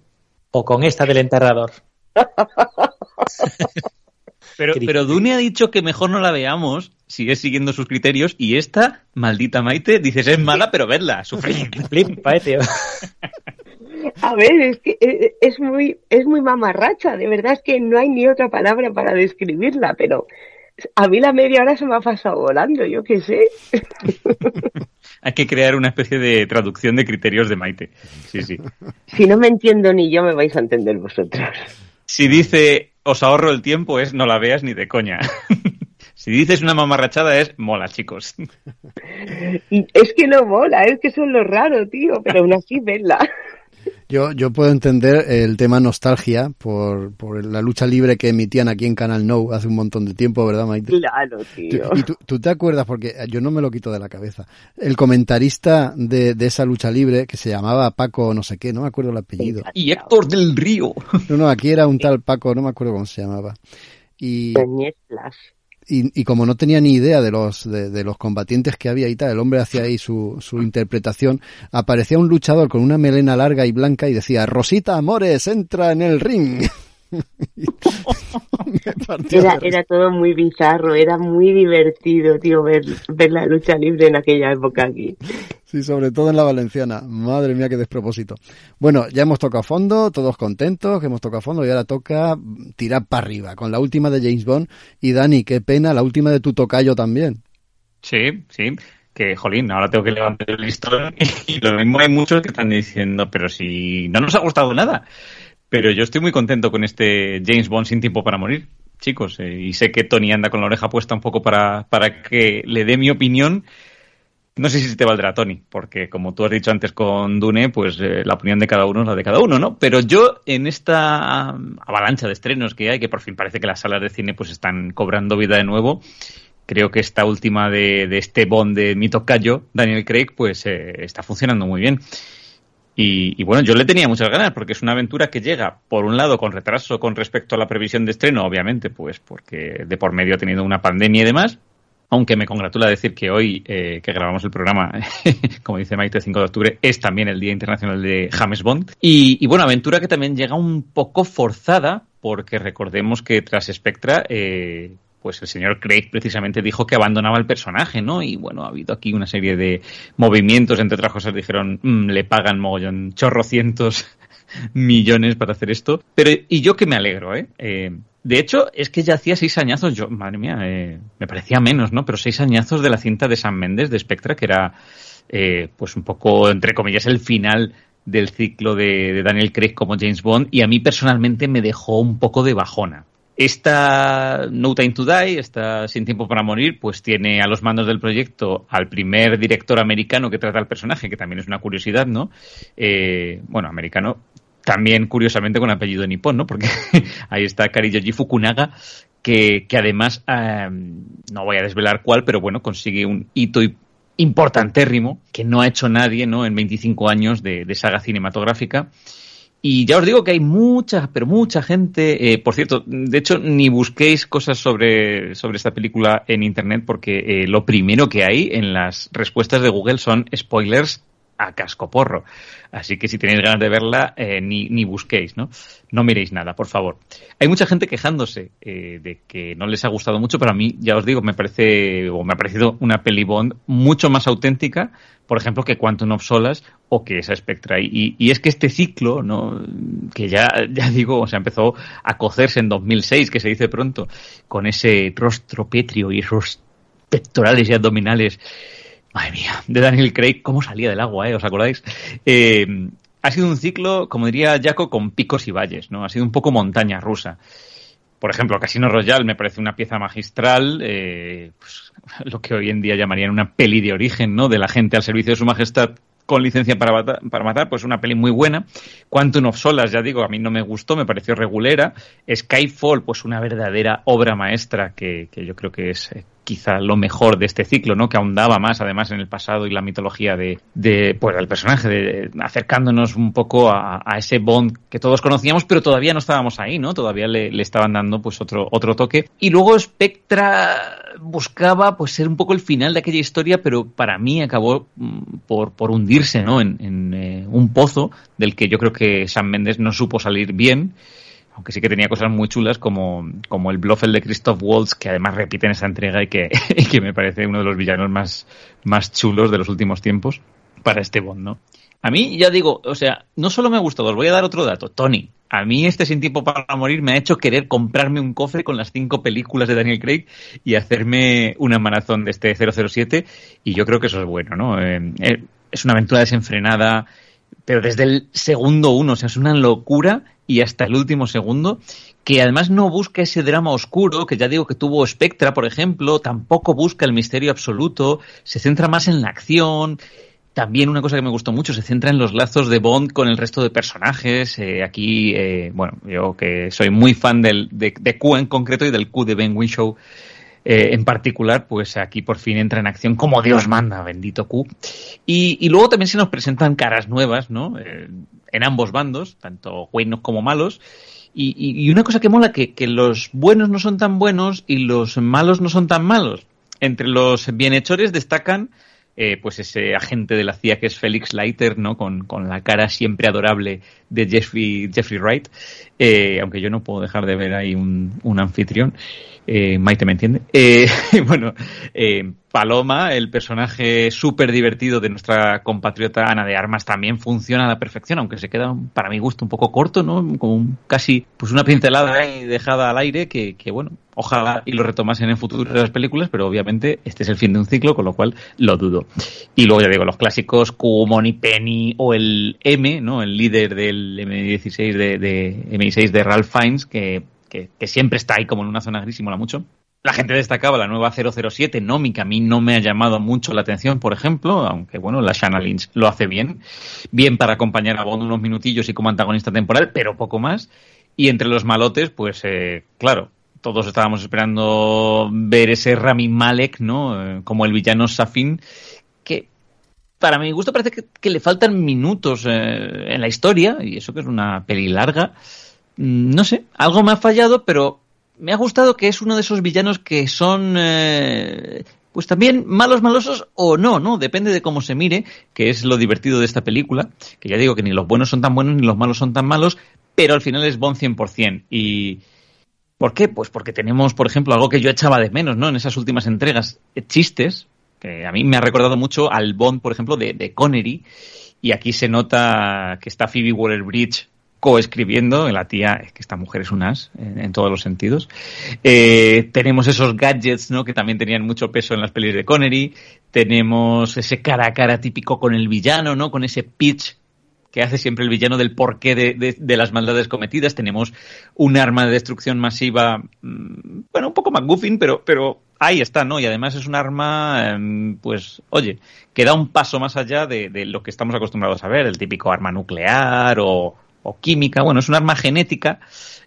o con esta del enterrador. [laughs] pero, pero Dune ha dicho que mejor no la veamos, sigue siguiendo sus criterios, y esta, maldita Maite, dices es mala, pero verla, sufrir. tío. [laughs] A ver, es que eh, eh, es muy, es muy mamarracha, de verdad es que no hay ni otra palabra para describirla, pero a mí la media hora se me ha pasado volando, yo qué sé. [laughs] Hay que crear una especie de traducción de criterios de Maite. Sí, sí. Si no me entiendo ni yo, me vais a entender vosotros. Si dice os ahorro el tiempo, es no la veas ni de coña. [laughs] Si dices una mamarrachada es mola, chicos. [laughs] Es que no mola, es que son lo raro, tío, pero aún así verla. Yo, yo puedo entender el tema nostalgia por, por la lucha libre que emitían aquí en Canal No hace un montón de tiempo, ¿verdad, Maite? Claro, tío. Y tú, te acuerdas, porque yo no me lo quito de la cabeza, el comentarista de, de esa lucha libre que se llamaba Paco no sé qué, no me acuerdo el apellido. Y Héctor del Río. No, no, aquí era un tal Paco, no me acuerdo cómo se llamaba. Y y, como no tenía ni idea de los, de, los combatientes que había y tal, el hombre hacía ahí su, su interpretación, aparecía un luchador con una melena larga y blanca y decía, Rosita Amores, entra en el ring. [laughs] [laughs] era, era, todo muy bizarro, era muy divertido, tío, ver, ver la lucha libre en aquella época aquí. Sí, sobre todo en la valenciana. Madre mía, qué despropósito. Bueno, ya hemos tocado a fondo, todos contentos, que hemos tocado a fondo y ahora toca tirar para arriba con la última de James Bond. Y Dani, qué pena, la última de tu tocayo también. Sí, sí. Que, jolín, ahora tengo que levantar el listón [laughs] y lo mismo hay muchos que están diciendo, pero si no nos ha gustado nada. Pero yo estoy muy contento con este James Bond sin tiempo para morir, chicos. Eh, y sé que Tony anda con la oreja puesta un poco para, para que le dé mi opinión no sé si te valdrá, Tony, porque como tú has dicho antes con Dune, pues eh, la opinión de cada uno es la de cada uno, ¿no? Pero yo en esta avalancha de estrenos que hay, que por fin parece que las salas de cine pues están cobrando vida de nuevo, creo que esta última de, este Bond de mi tocayo, Daniel Craig, pues eh, está funcionando muy bien. Y, y, bueno, yo le tenía muchas ganas porque es una aventura que llega, por un lado, con retraso con respecto a la previsión de estreno, obviamente, pues porque de por medio ha tenido una pandemia y demás, aunque me congratula decir que hoy eh, que grabamos el programa, [laughs] como dice Maite, 5 de octubre, es también el Día Internacional de James Bond. Y, bueno, aventura que también llega un poco forzada, porque recordemos que tras Spectra, eh, pues el señor Craig precisamente dijo que abandonaba el personaje, ¿no? Y bueno, ha habido aquí una serie de movimientos, entre otras cosas dijeron, mm, le pagan mogollón, chorrocientos [laughs] millones para hacer esto. Pero, y yo que me alegro, ¿eh? eh de hecho, es que ya hacía seis añazos, yo, madre mía, eh, me parecía menos, ¿no? Pero seis añazos de la cinta de San Méndez de Spectra, que era, eh, pues un poco, entre comillas, el final del ciclo de, Daniel Craig como James Bond, y a mí personalmente me dejó un poco de bajona. Esta No Time to Die, esta Sin Tiempo para Morir, pues tiene a los mandos del proyecto al primer director americano que trata al personaje, que también es una curiosidad, ¿no? Eh, bueno, americano, también curiosamente con apellido nipón, ¿no? Porque [laughs] ahí está Kariyoji Fukunaga, que, que además, em, no voy a desvelar cuál, pero bueno, consigue un hito importantérrimo que no ha hecho nadie, ¿no? En 25 años de, saga cinematográfica. Y ya os digo que hay mucha, pero mucha gente. Eh, por cierto, de hecho, ni busquéis cosas sobre, sobre esta película en internet, porque eh, lo primero que hay en las respuestas de Google son spoilers a cascoporro. Así que si tenéis ganas de verla, eh, ni, ni, busquéis, ¿no? No miréis nada, por favor. Hay mucha gente quejándose eh, de que no les ha gustado mucho, pero a mí, ya os digo, me parece, o me ha parecido una peli Bond mucho más auténtica, por ejemplo, que Quantum of Solas o que esa Spectra. Y, y es que este ciclo, ¿no? Que ya, ya digo, o empezó a cocerse en 2006, que se dice pronto, con ese rostro pétreo y esos pectorales y abdominales Madre mía, de Daniel Craig, cómo salía del agua, ¿eh? ¿Os acordáis? Eh, ha sido un ciclo, como diría Jaco, con picos y valles, ¿no? Ha sido un poco montaña rusa. Por ejemplo, Casino Royale me parece una pieza magistral, eh, pues, lo que hoy en día llamarían una peli de origen, ¿no? De la gente al servicio de su majestad con licencia para matar, para matar, pues una peli muy buena. Quantum of Solas, ya digo, a mí no me gustó, me pareció regulera. Skyfall, pues una verdadera obra maestra que, que yo creo que es eh, quizá lo mejor de este ciclo, ¿no? Que ahondaba más, además, en el pasado y la mitología de, de pues, del personaje, de, acercándonos un poco a, ese Bond que todos conocíamos, pero todavía no estábamos ahí, ¿no? Todavía le, estaban dando, pues, otro, otro toque. Y luego Spectra buscaba, pues, ser un poco el final de aquella historia, pero para mí acabó mm, por, por hundirse, ¿no? En, eh, un pozo del que yo creo que Sam Mendes no supo salir bien aunque sí que tenía cosas muy chulas como, como el Bluffel de Christoph Waltz, que además repite en esa entrega y que, [laughs] que me parece uno de los villanos más, más chulos de los últimos tiempos para este Bond, ¿no? A mí, ya digo, o sea, no solo me ha gustado, os voy a dar otro dato. Tony, a mí este Sin Tiempo para Morir me ha hecho querer comprarme un cofre con las cinco películas de Daniel Craig y hacerme una maratón de este 007 y yo creo que eso es bueno, ¿no? Eh, eh, es una aventura desenfrenada, pero desde el segundo uno, o sea, es una locura y hasta el último segundo, que además no busca ese drama oscuro, que ya digo que tuvo Spectra, por ejemplo, tampoco busca el misterio absoluto, se centra más en la acción. También una cosa que me gustó mucho, se centra en los lazos de Bond con el resto de personajes. Eh, aquí, eh, bueno, yo que soy muy fan del, de, Q en concreto y del Q de Ben Whishaw eh, en particular, pues aquí por fin entra en acción como Dios manda, bendito Q. Y, y luego también se nos presentan caras nuevas, ¿no? En ambos bandos, tanto buenos como malos. Y, una cosa que mola, que, que los buenos no son tan buenos y los malos no son tan malos. Entre los bienhechores destacan eh, pues ese agente de la CIA que es Felix Leiter, ¿no? Con, con la cara siempre adorable de Jeffrey, Jeffrey Wright, eh, aunque yo no puedo dejar de ver ahí un, un anfitrión. Eh, Maite me entiende. Eh, [laughs] bueno, eh, Paloma, el personaje súper divertido de nuestra compatriota Ana de Armas, también funciona a la perfección, aunque se queda, para mi gusto, un poco corto, ¿no? Como casi pues una pincelada ahí dejada al aire que, que, bueno, ojalá y lo retomasen en futuras las películas, pero obviamente este es el fin de un ciclo, con lo cual lo dudo. Y luego ya digo, los clásicos Q, Money Penny o el M, ¿no? El líder del M16 de, de M16 de Ralph Fiennes, que que, siempre está ahí como en una zona gris y mola mucho. La gente destacaba la nueva 007, Nomi, que a mí no me ha llamado mucho la atención, por ejemplo, aunque bueno, la Shanna Lynch lo hace bien. Bien para acompañar a Bond unos minutillos y como antagonista temporal, pero poco más. Y entre los malotes, pues eh, claro, todos estábamos esperando ver ese Rami Malek, ¿no? Eh, como el villano Safin, que para mi gusto parece que, le faltan minutos eh, en la historia, y eso que es una peli larga. Mm, no sé, algo me ha fallado, pero me ha gustado que es uno de esos villanos que son, eh, pues también malos malosos o no, ¿no? Depende de cómo se mire, que es lo divertido de esta película, que ya digo que ni los buenos son tan buenos ni los malos son tan malos, pero al final es Bond 100%. Y, ¿Por qué? Pues porque tenemos, por ejemplo, algo que yo echaba de menos, ¿no? En esas últimas entregas, eh, chistes, que a mí me ha recordado mucho al Bond, por ejemplo, de, de Connery, y aquí se nota que está Phoebe Waller-Bridge coescribiendo, la tía, es que esta mujer es un as en, todos los sentidos. Eh, tenemos esos gadgets, ¿no? Que también tenían mucho peso en las pelis de Connery. Tenemos ese cara a cara típico con el villano, ¿no? Con ese pitch que hace siempre el villano del porqué de, de, las maldades cometidas. Tenemos un arma de destrucción masiva, mm, bueno, un poco McGuffin, pero, pero ahí está, ¿no? Y además es un arma, eh, pues, oye, que da un paso más allá de, de, lo que estamos acostumbrados a ver, el típico arma nuclear o, o química. Bueno, es un arma genética.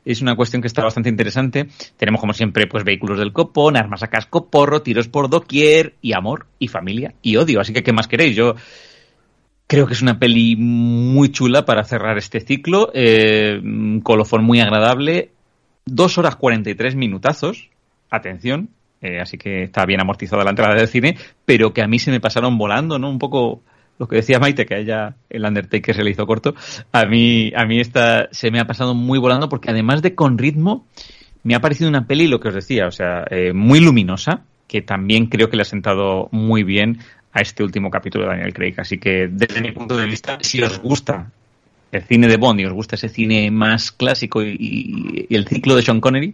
Es una cuestión que está bastante interesante. Tenemos, como siempre, pues vehículos del copón, armas a casco porro, tiros por doquier, y amor, y familia, y odio. Así que, ¿qué más queréis? Yo creo que es una peli muy chula para cerrar este ciclo. Eh, colofón muy agradable. Dos horas cuarenta y tres minutazos. Atención. Eh, así que está bien amortizada la entrada del cine, pero que a mí se me pasaron volando, ¿no? Un poco lo que decía Maite, que a ella el Undertaker se le hizo corto, a mí, a mí esta se me ha pasado muy volando porque además de con ritmo, me ha parecido una peli, lo que os decía, o sea, eh, muy luminosa, que también creo que le ha sentado muy bien a este último capítulo de Daniel Craig. Así que desde mi punto de vista, si os gusta el cine de Bond y os gusta ese cine más clásico y, y, el ciclo de Sean Connery,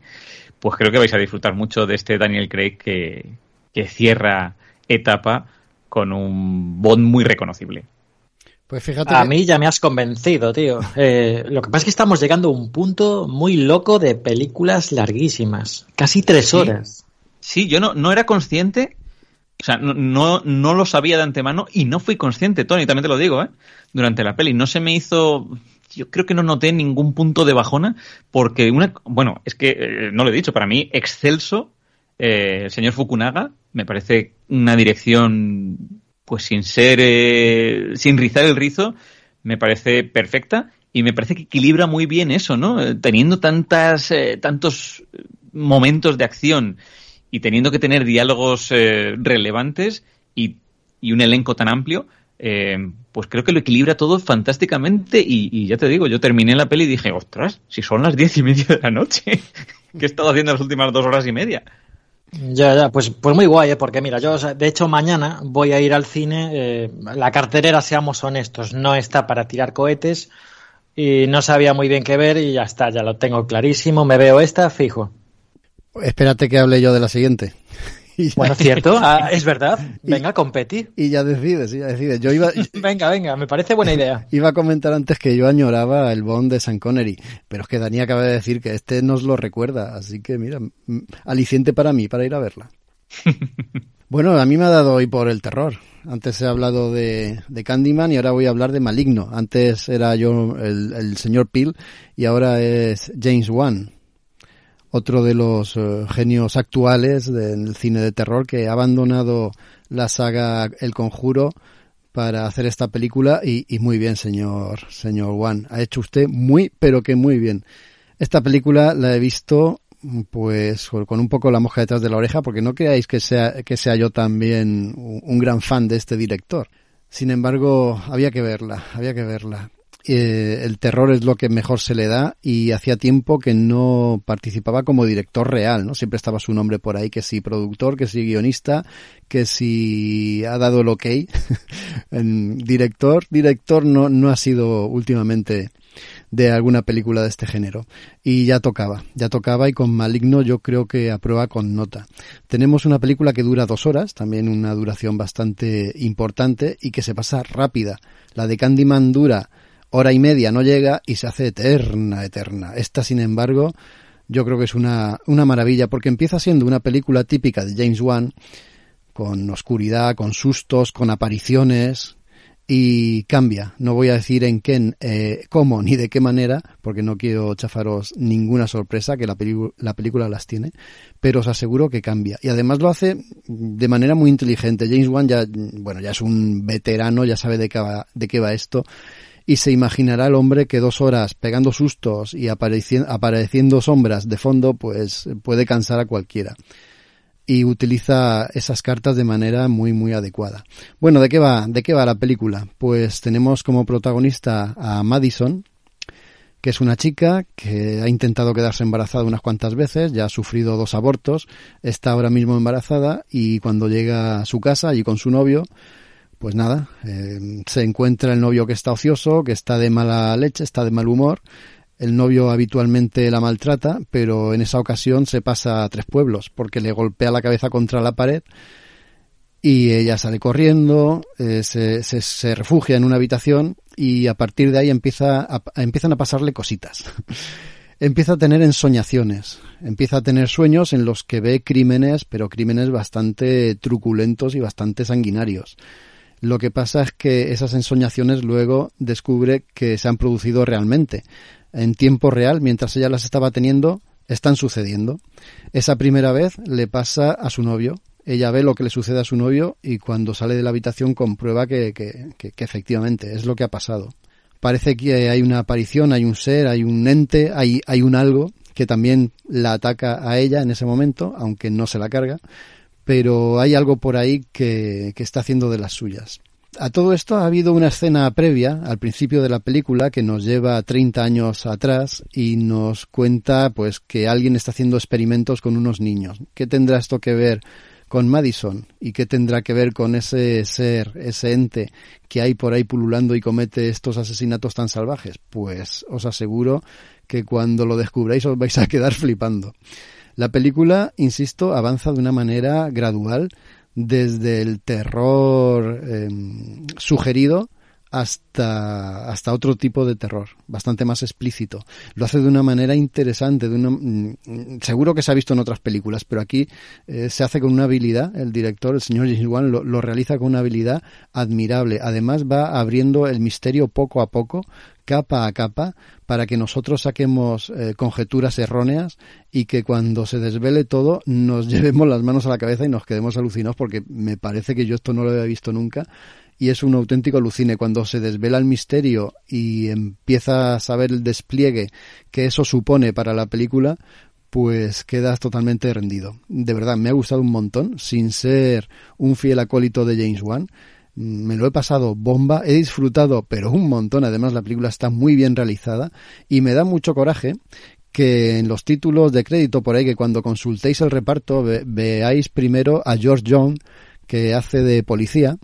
pues creo que vais a disfrutar mucho de este Daniel Craig que, que cierra etapa con un Bond muy reconocible. Pues fíjate. A que... mí ya me has convencido, tío. Eh, lo que pasa es que estamos llegando a un punto muy loco de películas larguísimas. Casi tres horas. Sí, sí yo no, no era consciente. O sea, no, no, no, lo sabía de antemano y no fui consciente, Tony, también te lo digo, ¿eh? Durante la peli. No se me hizo. Yo creo que no noté ningún punto de bajona porque una. Bueno, es que eh, no lo he dicho, para mí, excelso eh, el señor Fukunaga me parece una dirección, pues sin ser, eh, sin rizar el rizo, me parece perfecta y me parece que equilibra muy bien eso, ¿no? Eh, teniendo tantas, eh, tantos momentos de acción y teniendo que tener diálogos eh, relevantes y, y, un elenco tan amplio, pues creo que lo equilibra todo fantásticamente y, y, ya te digo, yo terminé la peli y dije, ostras, si son las diez y media de la noche, [laughs] ¿qué he estado haciendo las últimas dos horas y media? Ya, ya, pues, pues muy guay, ¿eh? porque mira, yo de hecho mañana voy a ir al cine, eh, la carterera, seamos honestos, no está para tirar cohetes y no sabía muy bien qué ver y ya está, ya lo tengo clarísimo, me veo esta, fijo. Espérate que hable yo de la siguiente. [laughs] Bueno, cierto, ah, es verdad. Venga, competi. Y ya decides, ya decides. Yo iba, [laughs] venga, venga, me parece buena idea. [laughs] Iba a comentar antes que yo añoraba el Bond de San Connery, pero es que Dani acaba de decir que este nos lo recuerda, así que mira, aliciente para mí, para ir a verla. bueno, a mí me ha dado hoy por el terror. Antes he hablado de, de Candyman y ahora voy a hablar de Maligno. Antes era yo el, el señor Peel y ahora es James Wan otro de los uh, genios actuales del cine de terror que ha abandonado la saga El Conjuro para hacer esta película y, y, muy bien, señor, señor Juan. Ha hecho usted muy, pero que muy bien. Esta película la he visto pues con un poco la mosca detrás de la oreja porque no creáis que sea, que sea yo también un gran fan de este director. Sin embargo, había que verla, había que verla eh, el terror es lo que mejor se le da y hacía tiempo que no participaba como director real, ¿no? Siempre estaba su nombre por ahí, que si productor, que si guionista, que si ha dado el ok. [laughs] director, director no, no ha sido últimamente de alguna película de este género. Y ya tocaba, ya tocaba y con Maligno yo creo que aprueba con nota. Tenemos una película que dura dos horas, también una duración bastante importante y que se pasa rápida. La de Candyman dura hora y media no llega y se hace eterna, eterna. Esta, sin embargo, yo creo que es una, una maravilla porque empieza siendo una película típica de James Wan, con oscuridad, con sustos, con apariciones, y cambia. No voy a decir en qué, eh, cómo ni de qué manera, porque no quiero chafaros ninguna sorpresa, que la, la, película las tiene, pero os aseguro que cambia. Y además lo hace de manera muy inteligente. James Wan ya, bueno, ya es un veterano, ya sabe de qué va, de qué va esto, y se imaginará el hombre que dos horas pegando sustos y apareciendo, apareciendo sombras de fondo, pues puede cansar a cualquiera. Y utiliza esas cartas de manera muy, muy adecuada. Bueno, ¿de qué va? ¿De qué va la película? Pues tenemos como protagonista a Madison, que es una chica que ha intentado quedarse embarazada unas cuantas veces, ya ha sufrido dos abortos, está ahora mismo embarazada y cuando llega a su casa allí con su novio, pues nada, eh, se encuentra el novio que está ocioso, que está de mala leche, está de mal humor. El novio habitualmente la maltrata, pero en esa ocasión se pasa a tres pueblos porque le golpea la cabeza contra la pared y ella sale corriendo, eh, se, se, se, refugia en una habitación y a partir de ahí empieza a, empiezan a pasarle cositas. [laughs] empieza a tener ensoñaciones, empieza a tener sueños en los que ve crímenes, pero crímenes bastante truculentos y bastante sanguinarios. Lo que pasa es que esas ensoñaciones luego descubre que se han producido realmente. En tiempo real, mientras ella las estaba teniendo, están sucediendo. Esa primera vez le pasa a su novio, ella ve lo que le sucede a su novio y cuando sale de la habitación comprueba que, que, que, efectivamente es lo que ha pasado. Parece que hay una aparición, hay un ser, hay un ente, hay, hay un algo que también la ataca a ella en ese momento, aunque no se la carga, pero hay algo por ahí que, está haciendo de las suyas. A todo esto ha habido una escena previa al principio de la película que nos lleva 30 años atrás y nos cuenta pues que alguien está haciendo experimentos con unos niños. ¿Qué tendrá esto que ver con Madison y qué tendrá que ver con ese ser, ese ente que hay por ahí pululando y comete estos asesinatos tan salvajes? Pues os aseguro que cuando lo descubráis os vais a quedar flipando. La película, insisto, avanza de una manera gradual desde el terror eh, sugerido hasta, hasta otro tipo de terror, bastante más explícito. Lo hace de una manera interesante, de una, mm, seguro que se ha visto en otras películas, pero aquí eh, se hace con una habilidad, el director, el señor James Wan, lo, lo, realiza con una habilidad admirable. Además va abriendo el misterio poco a poco, capa a capa, para que nosotros saquemos eh, conjeturas erróneas y que cuando se desvele todo nos [laughs] llevemos las manos a la cabeza y nos quedemos alucinados porque me parece que yo esto no lo había visto nunca y es un auténtico alucine cuando se desvela el misterio y empieza a saber el despliegue que eso supone para la película, pues quedas totalmente rendido. De verdad, me ha gustado un montón, sin ser un fiel acólito de James Wan. Me lo he pasado bomba, he disfrutado, pero un montón. Además, la película está muy bien realizada y me da mucho coraje que en los títulos de crédito por ahí, que cuando consultéis el reparto, ve, veáis primero a George Young, que hace de policía,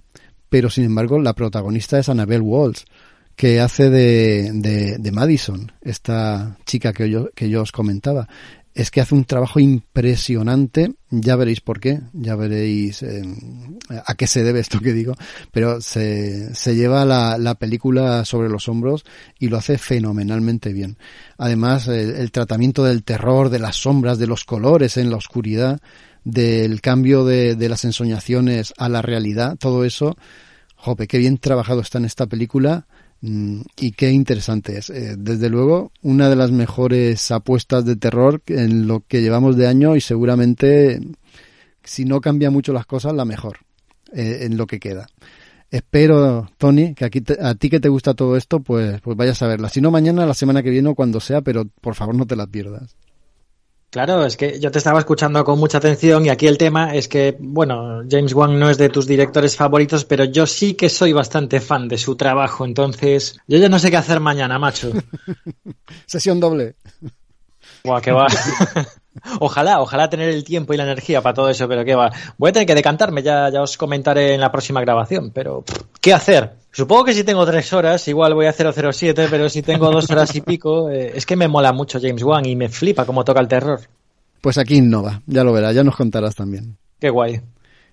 pero sin embargo la protagonista es Annabelle Walls, que hace de, de, de Madison, esta chica que yo, que yo os comentaba. Es que hace un trabajo impresionante, ya veréis por qué, ya veréis eh, a qué se debe esto que digo, pero se, se lleva la, la, película sobre los hombros y lo hace fenomenalmente bien. Además, el, el tratamiento del terror, de las sombras, de los colores en la oscuridad, del cambio de, de, las ensoñaciones a la realidad, todo eso, jope, qué bien trabajado está en esta película mmm, y qué interesante es. Eh, desde luego, una de las mejores apuestas de terror en lo que llevamos de año y seguramente, si no cambia mucho las cosas, la mejor eh, en lo que queda. Espero, Tony, que aquí te, a ti que te gusta todo esto, pues, pues vayas a verla. Si no, mañana, la semana que viene o cuando sea, pero por favor no te la pierdas. Claro, es que yo te estaba escuchando con mucha atención y aquí el tema es que, bueno, James Wan no es de tus directores favoritos, pero yo sí que soy bastante fan de su trabajo, entonces yo ya no sé qué hacer mañana, macho. [laughs] Sesión doble. Buah, qué va. [laughs] ojalá, ojalá tener el tiempo y la energía para todo eso, pero qué va. Voy a tener que decantarme, ya, ya os comentaré en la próxima grabación, pero ¿qué hacer? Supongo que si tengo tres horas, igual voy a 007, pero si tengo dos horas y pico, eh, es que me mola mucho James Wan y me flipa cómo toca el terror. Pues aquí innova, ya lo verás, ya nos contarás también. Qué guay.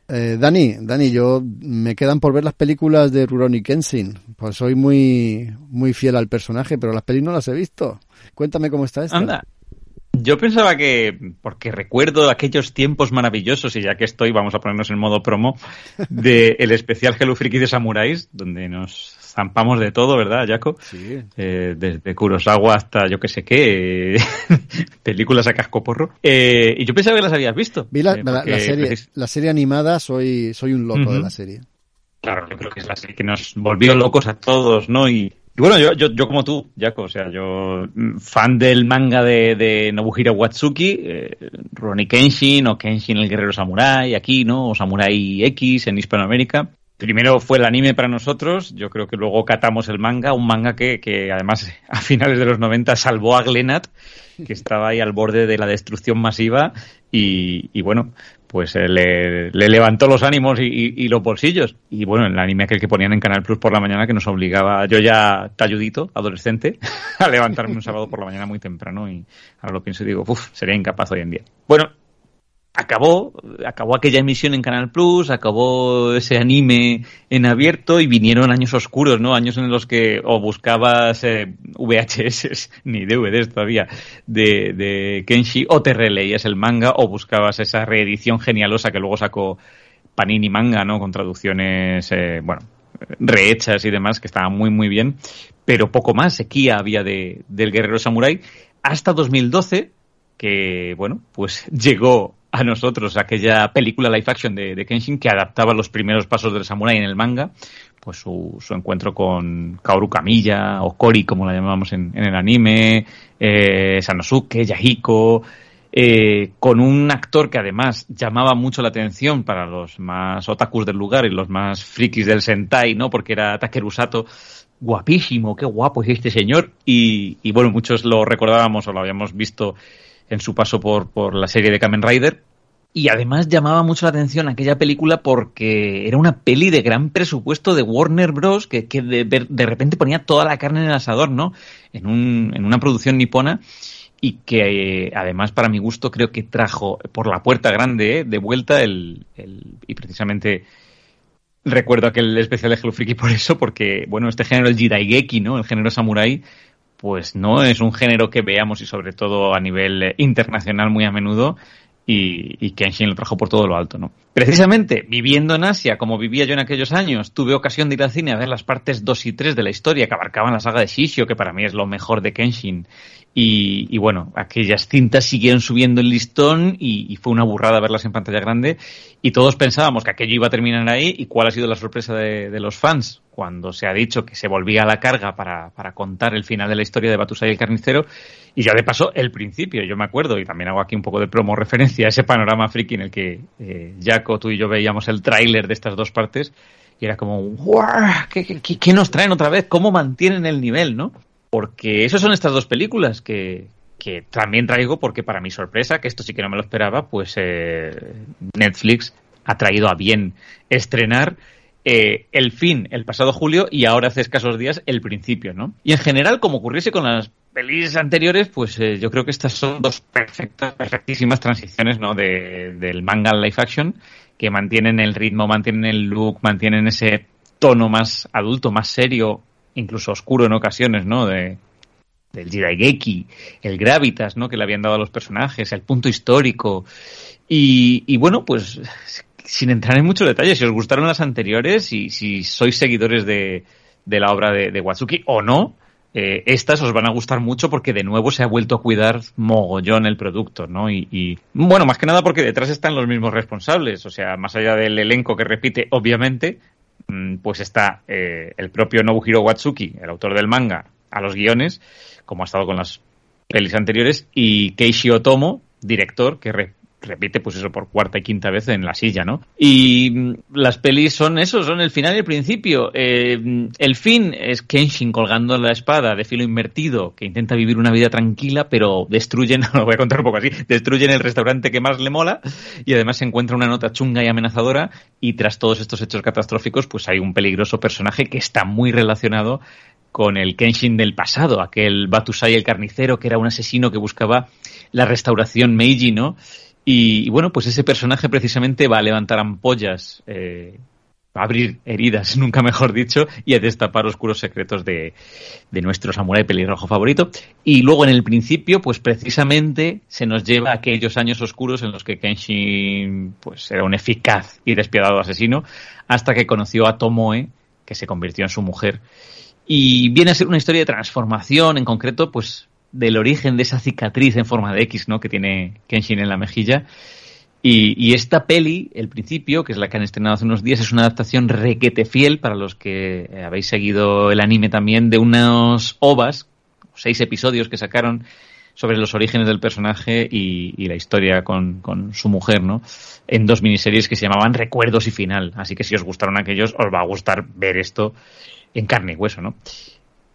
Eh, Dani, Dani, yo me quedan por ver las películas de Rurouni Kenshin. Pues soy muy, muy fiel al personaje, pero las películas no las he visto. Cuéntame cómo está esta. Anda. Yo pensaba que, porque recuerdo aquellos tiempos maravillosos, y ya que estoy, vamos a ponernos en modo promo, de [laughs] el especial Hello Freaky de Samuráis, donde nos zampamos de todo, ¿verdad, Jaco? Sí. Eh, desde Kurosawa hasta yo que sé qué, eh, [laughs] películas a cascoporro. Eh, y yo pensaba que las habías visto. Vi la, la, la serie, la serie animada, soy, soy un loco uh -huh. de la serie. Claro, yo creo que es la serie que nos volvió locos a todos, ¿no? Y bueno, yo, yo, yo como tú, Jaco, o sea, yo fan del manga de, de Nobuhiro Watsuki, eh, Ronnie Kenshin o Kenshin el guerrero samurai aquí, ¿no? O Samurai X en Hispanoamérica. primero fue el anime para nosotros, yo creo que luego catamos el manga, un manga que, que además [laughs] a finales de los 90 salvó a Glenat, que estaba ahí al borde de la destrucción masiva y, y bueno, pues eh, le, le, levantó los ánimos y, y, y, los bolsillos. Y bueno, el anime aquel que ponían en Canal Plus por la mañana que nos obligaba, yo ya talludito, adolescente, [laughs] a levantarme un sábado por la mañana muy temprano y ahora lo pienso y digo, uff, sería incapaz hoy en día. Bueno, acabó, acabó aquella emisión en Canal Plus, acabó ese anime en abierto y vinieron años oscuros, ¿no? Años en los que o buscabas eh, VHS, [laughs] ni DVDs todavía, de, de Kenshi, o te releías el manga, o buscabas esa reedición genialosa que luego sacó Panini Manga, ¿no? Con traducciones, eh, bueno, rehechas y demás, que estaban muy, muy bien, pero poco más sequía había de, del Guerrero Samurai, hasta 2012, que, bueno, pues [laughs] llegó a nosotros aquella película live action de, Kenshin que adaptaba los primeros pasos del samurái en el manga, pues su, su encuentro con Kaoru Kamiya o Kori como la llamamos en, en el anime, eh, Sanosuke, Yahiko, eh, con un actor que además llamaba mucho la atención para los más otakus del lugar y los más frikis del Sentai, ¿no? Porque era Takeru Sato, guapísimo, qué guapo es este señor y, y bueno, muchos lo recordábamos o lo habíamos visto en su paso por, por la serie de Kamen Rider. Y además llamaba mucho la atención aquella película porque era una peli de gran presupuesto de Warner Bros. que, que de, de, repente ponía toda la carne en el asador, ¿no? En, un, en una producción nipona y que eh, además para mi gusto creo que trajo por la puerta grande eh, de vuelta el, el, y precisamente recuerdo aquel especial de Hello Freaky por eso porque bueno este género el Jidaigeki no el género samurai pues no es un género que veamos y sobre todo a nivel internacional muy a menudo y, Kenshin lo trajo por todo lo alto, ¿no? Precisamente, viviendo en Asia, como vivía yo en aquellos años, tuve ocasión de ir al cine a ver las partes 2 y 3 de la historia que abarcaban la saga de Shishio, que para mí es lo mejor de Kenshin. Y, bueno, aquellas cintas siguieron subiendo el listón y, fue una burrada verlas en pantalla grande. Y todos pensábamos que aquello iba a terminar ahí. ¿Y cuál ha sido la sorpresa de los fans? Cuando se ha dicho que se volvía a la carga para, para contar el final de la historia de Batusai y el carnicero. Y ya de paso, el principio, yo me acuerdo, y también hago aquí un poco de promo referencia a ese panorama friki en el que eh, Jaco, tú y yo veíamos el tráiler de estas dos partes. Y era como, ¡guau! ¿Qué, qué, ¿Qué nos traen otra vez? ¿Cómo mantienen el nivel, no? porque esas son estas dos películas que, que, también traigo porque para mi sorpresa, que esto sí que no me lo esperaba, pues eh, Netflix ha traído a bien estrenar eh, el fin el pasado julio y ahora hace escasos días el principio, ¿no? Y en general, como ocurriese con las pelis anteriores, pues eh, yo creo que estas son dos perfectas, perfectísimas transiciones, ¿no? De, del manga al live action que mantienen el ritmo, mantienen el look, mantienen ese tono más adulto, más serio, incluso oscuro en ocasiones, ¿no? De, del Jidaigeki, el Gravitas, ¿no? Que le habían dado a los personajes, el punto histórico. Y bueno, pues sin entrar en mucho detalle, si os gustaron las anteriores y si sois seguidores de, de la obra de, Watsuki o no, eh, estas os van a gustar mucho porque de nuevo se ha vuelto a cuidar mogollón el producto, ¿no? Y, bueno, más que nada porque detrás están los mismos responsables, o sea, más allá del elenco que repite, obviamente, pues está eh, el propio Nobuhiro Watsuki, el autor del manga, a los guiones, como ha estado con las pelis anteriores, y Keishi Otomo, director, que re repite pues eso por cuarta y quinta vez en la silla, ¿no? Y las pelis son eso, son el final y el principio. Eh, el fin es Kenshin colgando la espada de filo invertido, que intenta vivir una vida tranquila, pero destruyen, [laughs] lo voy a contar un poco así, destruyen el restaurante que más le mola y además se encuentra una nota chunga y amenazadora y tras todos estos hechos catastróficos pues hay un peligroso personaje que está muy relacionado con el Kenshin del pasado, aquel Batusai el carnicero que era un asesino que buscaba la restauración Meiji, ¿no? Y, bueno, pues ese personaje precisamente va a levantar ampollas, eh, a abrir heridas, [laughs] nunca mejor dicho, y a destapar oscuros secretos de, de nuestro samurái pelirrojo favorito. Y luego en el principio, pues precisamente se nos lleva a aquellos años oscuros en los que Kenshin pues era un eficaz y despiadado asesino, hasta que conoció a Tomoe, que se convirtió en su mujer. Y viene a ser una historia de transformación, en concreto, pues del origen de esa cicatriz en forma de X, ¿no? Que tiene Kenshin en la mejilla. Y, y, esta peli, el principio, que es la que han estrenado hace unos días, es una adaptación requete fiel para los que habéis seguido el anime también de unos ovas, seis episodios que sacaron sobre los orígenes del personaje y, y la historia con, con, su mujer, ¿no? En dos miniseries que se llamaban Recuerdos y Final. Así que si os gustaron aquellos, os va a gustar ver esto en carne y hueso, ¿no?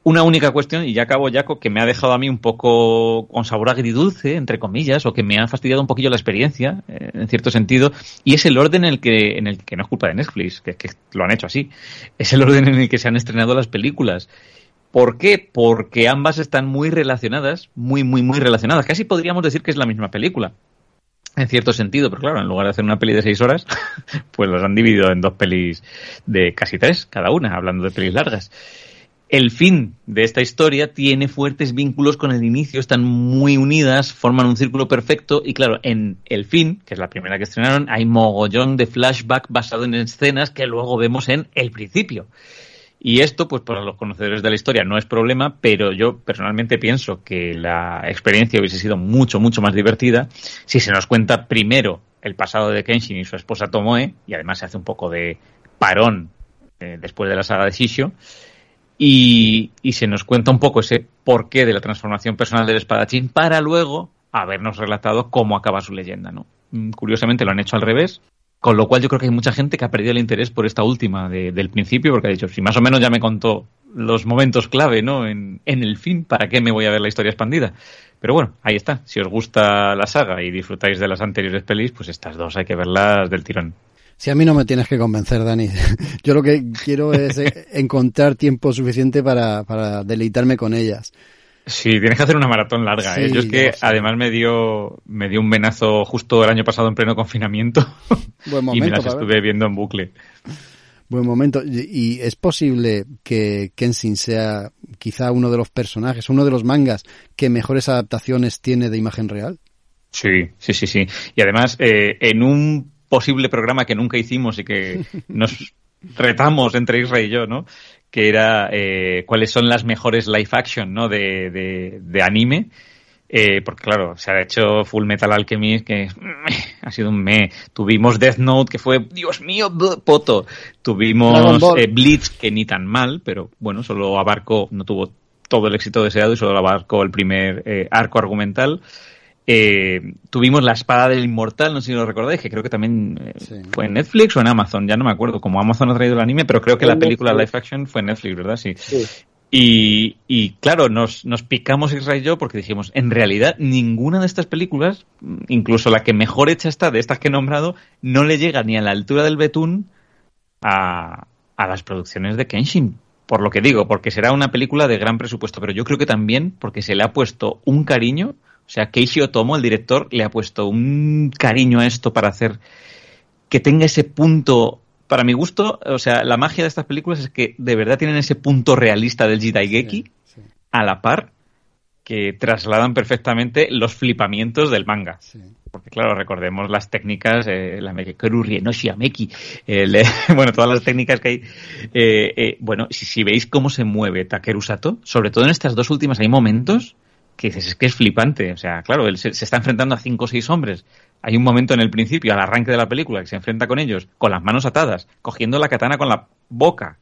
Una única cuestión, y ya acabo, Jaco, que me ha dejado a mí un poco con sabor agridulce, entre comillas, o que me ha fastidiado un poquillo la experiencia, eh, en cierto sentido, y es el orden en el que, en el que no es culpa de Netflix, que, que lo han hecho así, es el orden en el que se han estrenado las películas. ¿Por qué? Porque ambas están muy relacionadas, muy, muy, muy relacionadas. Casi podríamos decir que es la misma película. En cierto sentido, pero claro, en lugar de hacer una peli de seis horas, [laughs] pues los han dividido en dos pelis de casi tres, cada una, hablando de pelis largas. El fin de esta historia tiene fuertes vínculos con el inicio, están muy unidas, forman un círculo perfecto y claro, en el fin, que es la primera que estrenaron, hay mogollón de flashback basado en escenas que luego vemos en el principio. Y esto, pues para los conocedores de la historia no es problema, pero yo personalmente pienso que la experiencia hubiese sido mucho, mucho más divertida si se nos cuenta primero el pasado de Kenshin y su esposa Tomoe, y además se hace un poco de parón eh, después de la saga de Shishio, y, se nos cuenta un poco ese porqué de la transformación personal del espadachín para luego habernos relatado cómo acaba su leyenda, ¿no? Mm, curiosamente lo han hecho al revés, con lo cual yo creo que hay mucha gente que ha perdido el interés por esta última de, del principio, porque ha dicho, si más o menos ya me contó los momentos clave, ¿no? En, en, el fin, ¿para qué me voy a ver la historia expandida? Pero bueno, ahí está. Si os gusta la saga y disfrutáis de las anteriores pelis, pues estas dos hay que verlas del tirón. Si a mí no me tienes que convencer, Dani. [laughs] Yo lo que quiero es [laughs] encontrar tiempo suficiente para, para deleitarme con ellas. Sí, tienes que hacer una maratón larga. Sí, ¿eh? Yo es que además me dio me dio un venazo justo el año pasado en pleno confinamiento [laughs] Buen momento, y me las estuve viendo en bucle. Buen momento. Y es posible que Kenshin sea quizá uno de los personajes, uno de los mangas que mejores adaptaciones tiene de imagen real. Sí, sí, sí, sí. Y además, eh, en un posible programa que nunca hicimos y que [laughs] nos retamos entre Israel y yo, ¿no? Que era eh, cuáles son las mejores live action, ¿no? De, de, de anime. Eh, porque claro, se ha hecho Full Metal Alchemist, que [laughs] ha sido un me. Tuvimos Death Note, que fue, Dios mío, poto. Tuvimos eh, Blitz, que ni tan mal, pero bueno, solo abarcó, no tuvo todo el éxito deseado y solo abarcó el primer eh, arco argumental. Eh, tuvimos La Espada del Inmortal, no sé si lo recordáis, que creo que también eh, sí. fue en Netflix o en Amazon, ya no me acuerdo. Como Amazon ha traído el anime, pero creo que la película live action fue en Netflix, ¿verdad? Sí. Sí. Y, y, claro, nos, nos picamos Israel y yo porque dijimos, en realidad ninguna de estas películas, incluso la que mejor hecha está de estas que he nombrado, no le llega ni a la altura del betún a, a las producciones de Kenshin. Por lo que digo, porque será una película de gran presupuesto, pero yo creo que también porque se le ha puesto un cariño, o sea, Keishi Otomo, el director, le ha puesto un cariño a esto para hacer que tenga ese punto para mi gusto, o sea, la magia de estas películas es que de verdad tienen ese punto realista del Jidaigeki sí, sí. a la par que trasladan perfectamente los flipamientos del manga. Sí. Porque claro, recordemos las técnicas, eh, la Mekekeru Rienoshi Ameki, el, eh, [laughs] bueno, todas las técnicas que hay. Eh, eh, bueno, si, si, veis cómo se mueve Takeru Sato, sobre todo en estas dos últimas hay momentos que dices, es que es flipante. O sea, claro, él se, está enfrentando a cinco o seis hombres hay un momento en el principio, al arranque de la película, que se enfrenta con ellos, con las manos atadas, cogiendo la katana con la boca.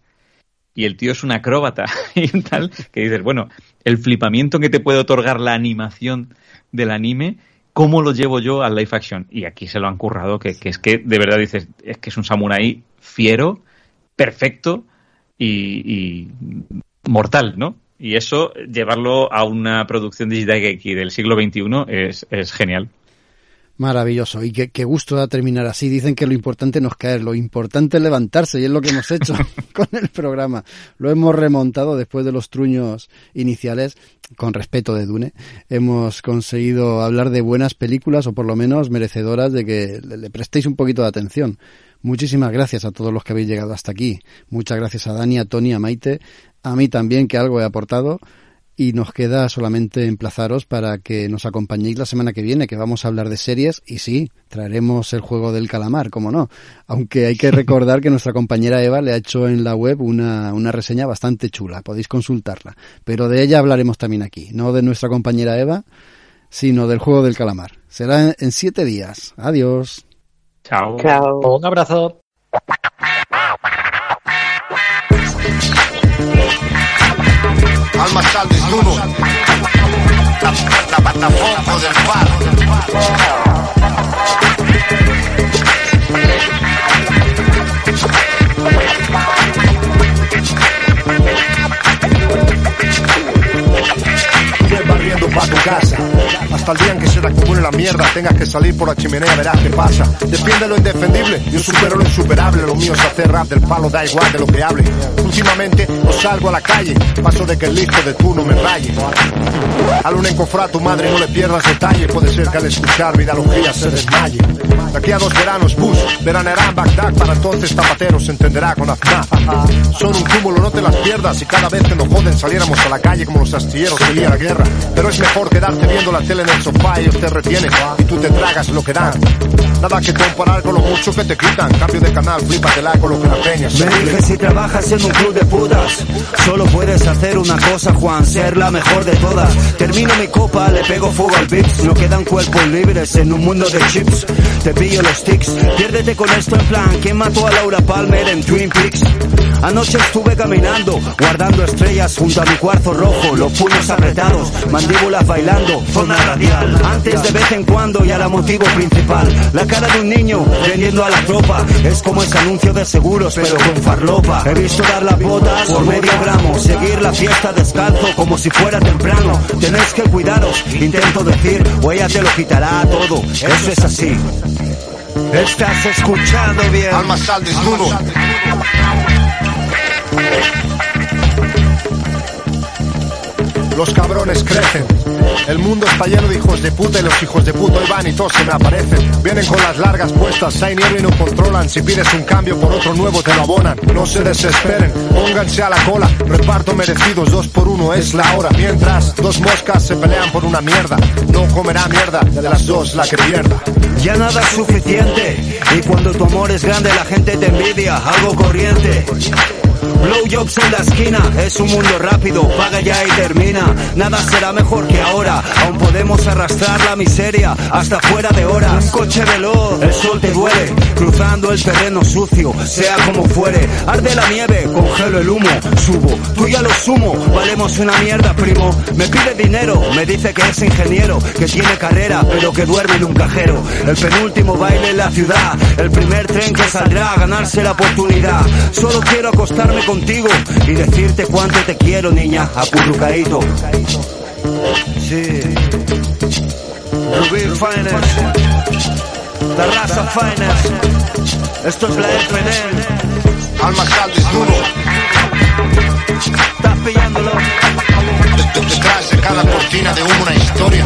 Y el tío es un acróbata [laughs] y tal, que dices, bueno, el flipamiento que te puede otorgar la animación del anime, ¿cómo lo llevo yo al live action? Y aquí se lo han currado, que, que es que de verdad dices, es que es un samurái fiero, perfecto y mortal, ¿no? Y eso, llevarlo a una producción de Jidaigeki del siglo XXI es, es genial. Maravilloso. Y qué, qué, gusto da terminar así. Dicen que lo importante no es caer, lo importante es levantarse y es lo que hemos hecho [laughs] con el programa. Lo hemos remontado después de los truños iniciales, con respeto de Dune. Hemos conseguido hablar de buenas películas o por lo menos merecedoras de que le, le prestéis un poquito de atención. Muchísimas gracias a todos los que habéis llegado hasta aquí. Muchas gracias a Dani, a Tony, a Maite, a mí también que algo he aportado y nos queda solamente emplazaros para que nos acompañéis la semana que viene, que vamos a hablar de series y sí, traeremos el juego del calamar, como no. Aunque hay que [laughs] recordar que nuestra compañera Eva le ha hecho en la web una, una reseña bastante chula, podéis consultarla. Pero de ella hablaremos también aquí, no de nuestra compañera Eva, sino del juego del calamar. Será en siete días. Adiós. Chao. Chao. Un abrazo. alma está desnudo. La, la plataforma del bar. Rebarriendo para tu casa. Hasta el día en que se te acumule la mierda, tengas que salir por la chimenea, verás qué pasa. Defiende lo indefendible, yo supero lo insuperable, lo mío es hacer rap del palo, da igual de lo que hable. Últimamente no salgo a la calle, paso de que el listo de tú no me raye. Al un encofrar a tu madre no le pierdas detalle, puede ser que al escuchar vida logía se desmaye. De aquí a dos veranos, Bush, veranerá en Bagdad, para entonces Zapatero se entenderá con Aznar. Son un cúmulo, no te las pierdas, y cada vez que nos joden saliéramos a la calle como los astilleros que la guerra. Pero es mejor quedarte viendo la tele en el sofá te retienen, y tú te tragas lo que dan. Nada que comparar con lo mucho que te quitan, cambio de canal, flípatela con lo que. Me dije si trabajas en un club de putas, solo puedes hacer una cosa, Juan, ser la mejor de todas. Termino mi copa, le pego fuego al beats, no quedan cuerpos libres en un mundo de chips. Te pillo los tics, piérdete con esto en plan, ¿quién mató a Laura Palmer en Twin Peaks? Anoche estuve caminando, guardando estrellas junto a mi cuarzo rojo, los puños apretados, mandíbulas bailando, zona radial. Antes de vez en cuando y a la motivo principal, la cara de un niño vendiendo a la tropa, es como ese anuncio de seguros pero con farlopa. He visto dar las botas por medio gramo, seguir la fiesta descalzo como si fuera temprano. Tenéis que cuidaros, intento decir, o ella te lo quitará todo, eso es así. Estás escuchando bien. Alma sal desnudo. Los cabrones crecen. El mundo está lleno de hijos de puta y los hijos de puta hoy van y todos se me aparecen. Vienen con las largas puestas, hay nieve y no controlan. Si pides un cambio por otro nuevo te lo abonan. No se desesperen, pónganse a la cola. Reparto merecidos, dos por uno es la hora. Mientras dos moscas se pelean por una mierda. No comerá mierda, de las dos la que pierda. Ya nada es suficiente. Y cuando tu amor es grande, la gente te envidia. Algo corriente. Blowjobs en la esquina, es un mundo rápido, paga ya y termina. Nada será mejor que ahora, aún podemos arrastrar la miseria hasta fuera de horas. Coche veloz, el sol te duele, cruzando el terreno sucio, sea como fuere. Arde la nieve, congelo el humo, subo, tú ya lo sumo, valemos una mierda, primo. Me pide dinero, me dice que es ingeniero, que tiene carrera, pero que duerme en un cajero. El penúltimo baile en la ciudad, el primer tren que saldrá a ganarse la oportunidad. Solo quiero acostarme contigo y decirte cuánto te quiero, niña, acurrucadito. Sí. Rubí Finance. La raza Finance. Esto es la FNL. Alma sal desnudo. Estás pillándolo. Detrás de cada cortina de humo una historia.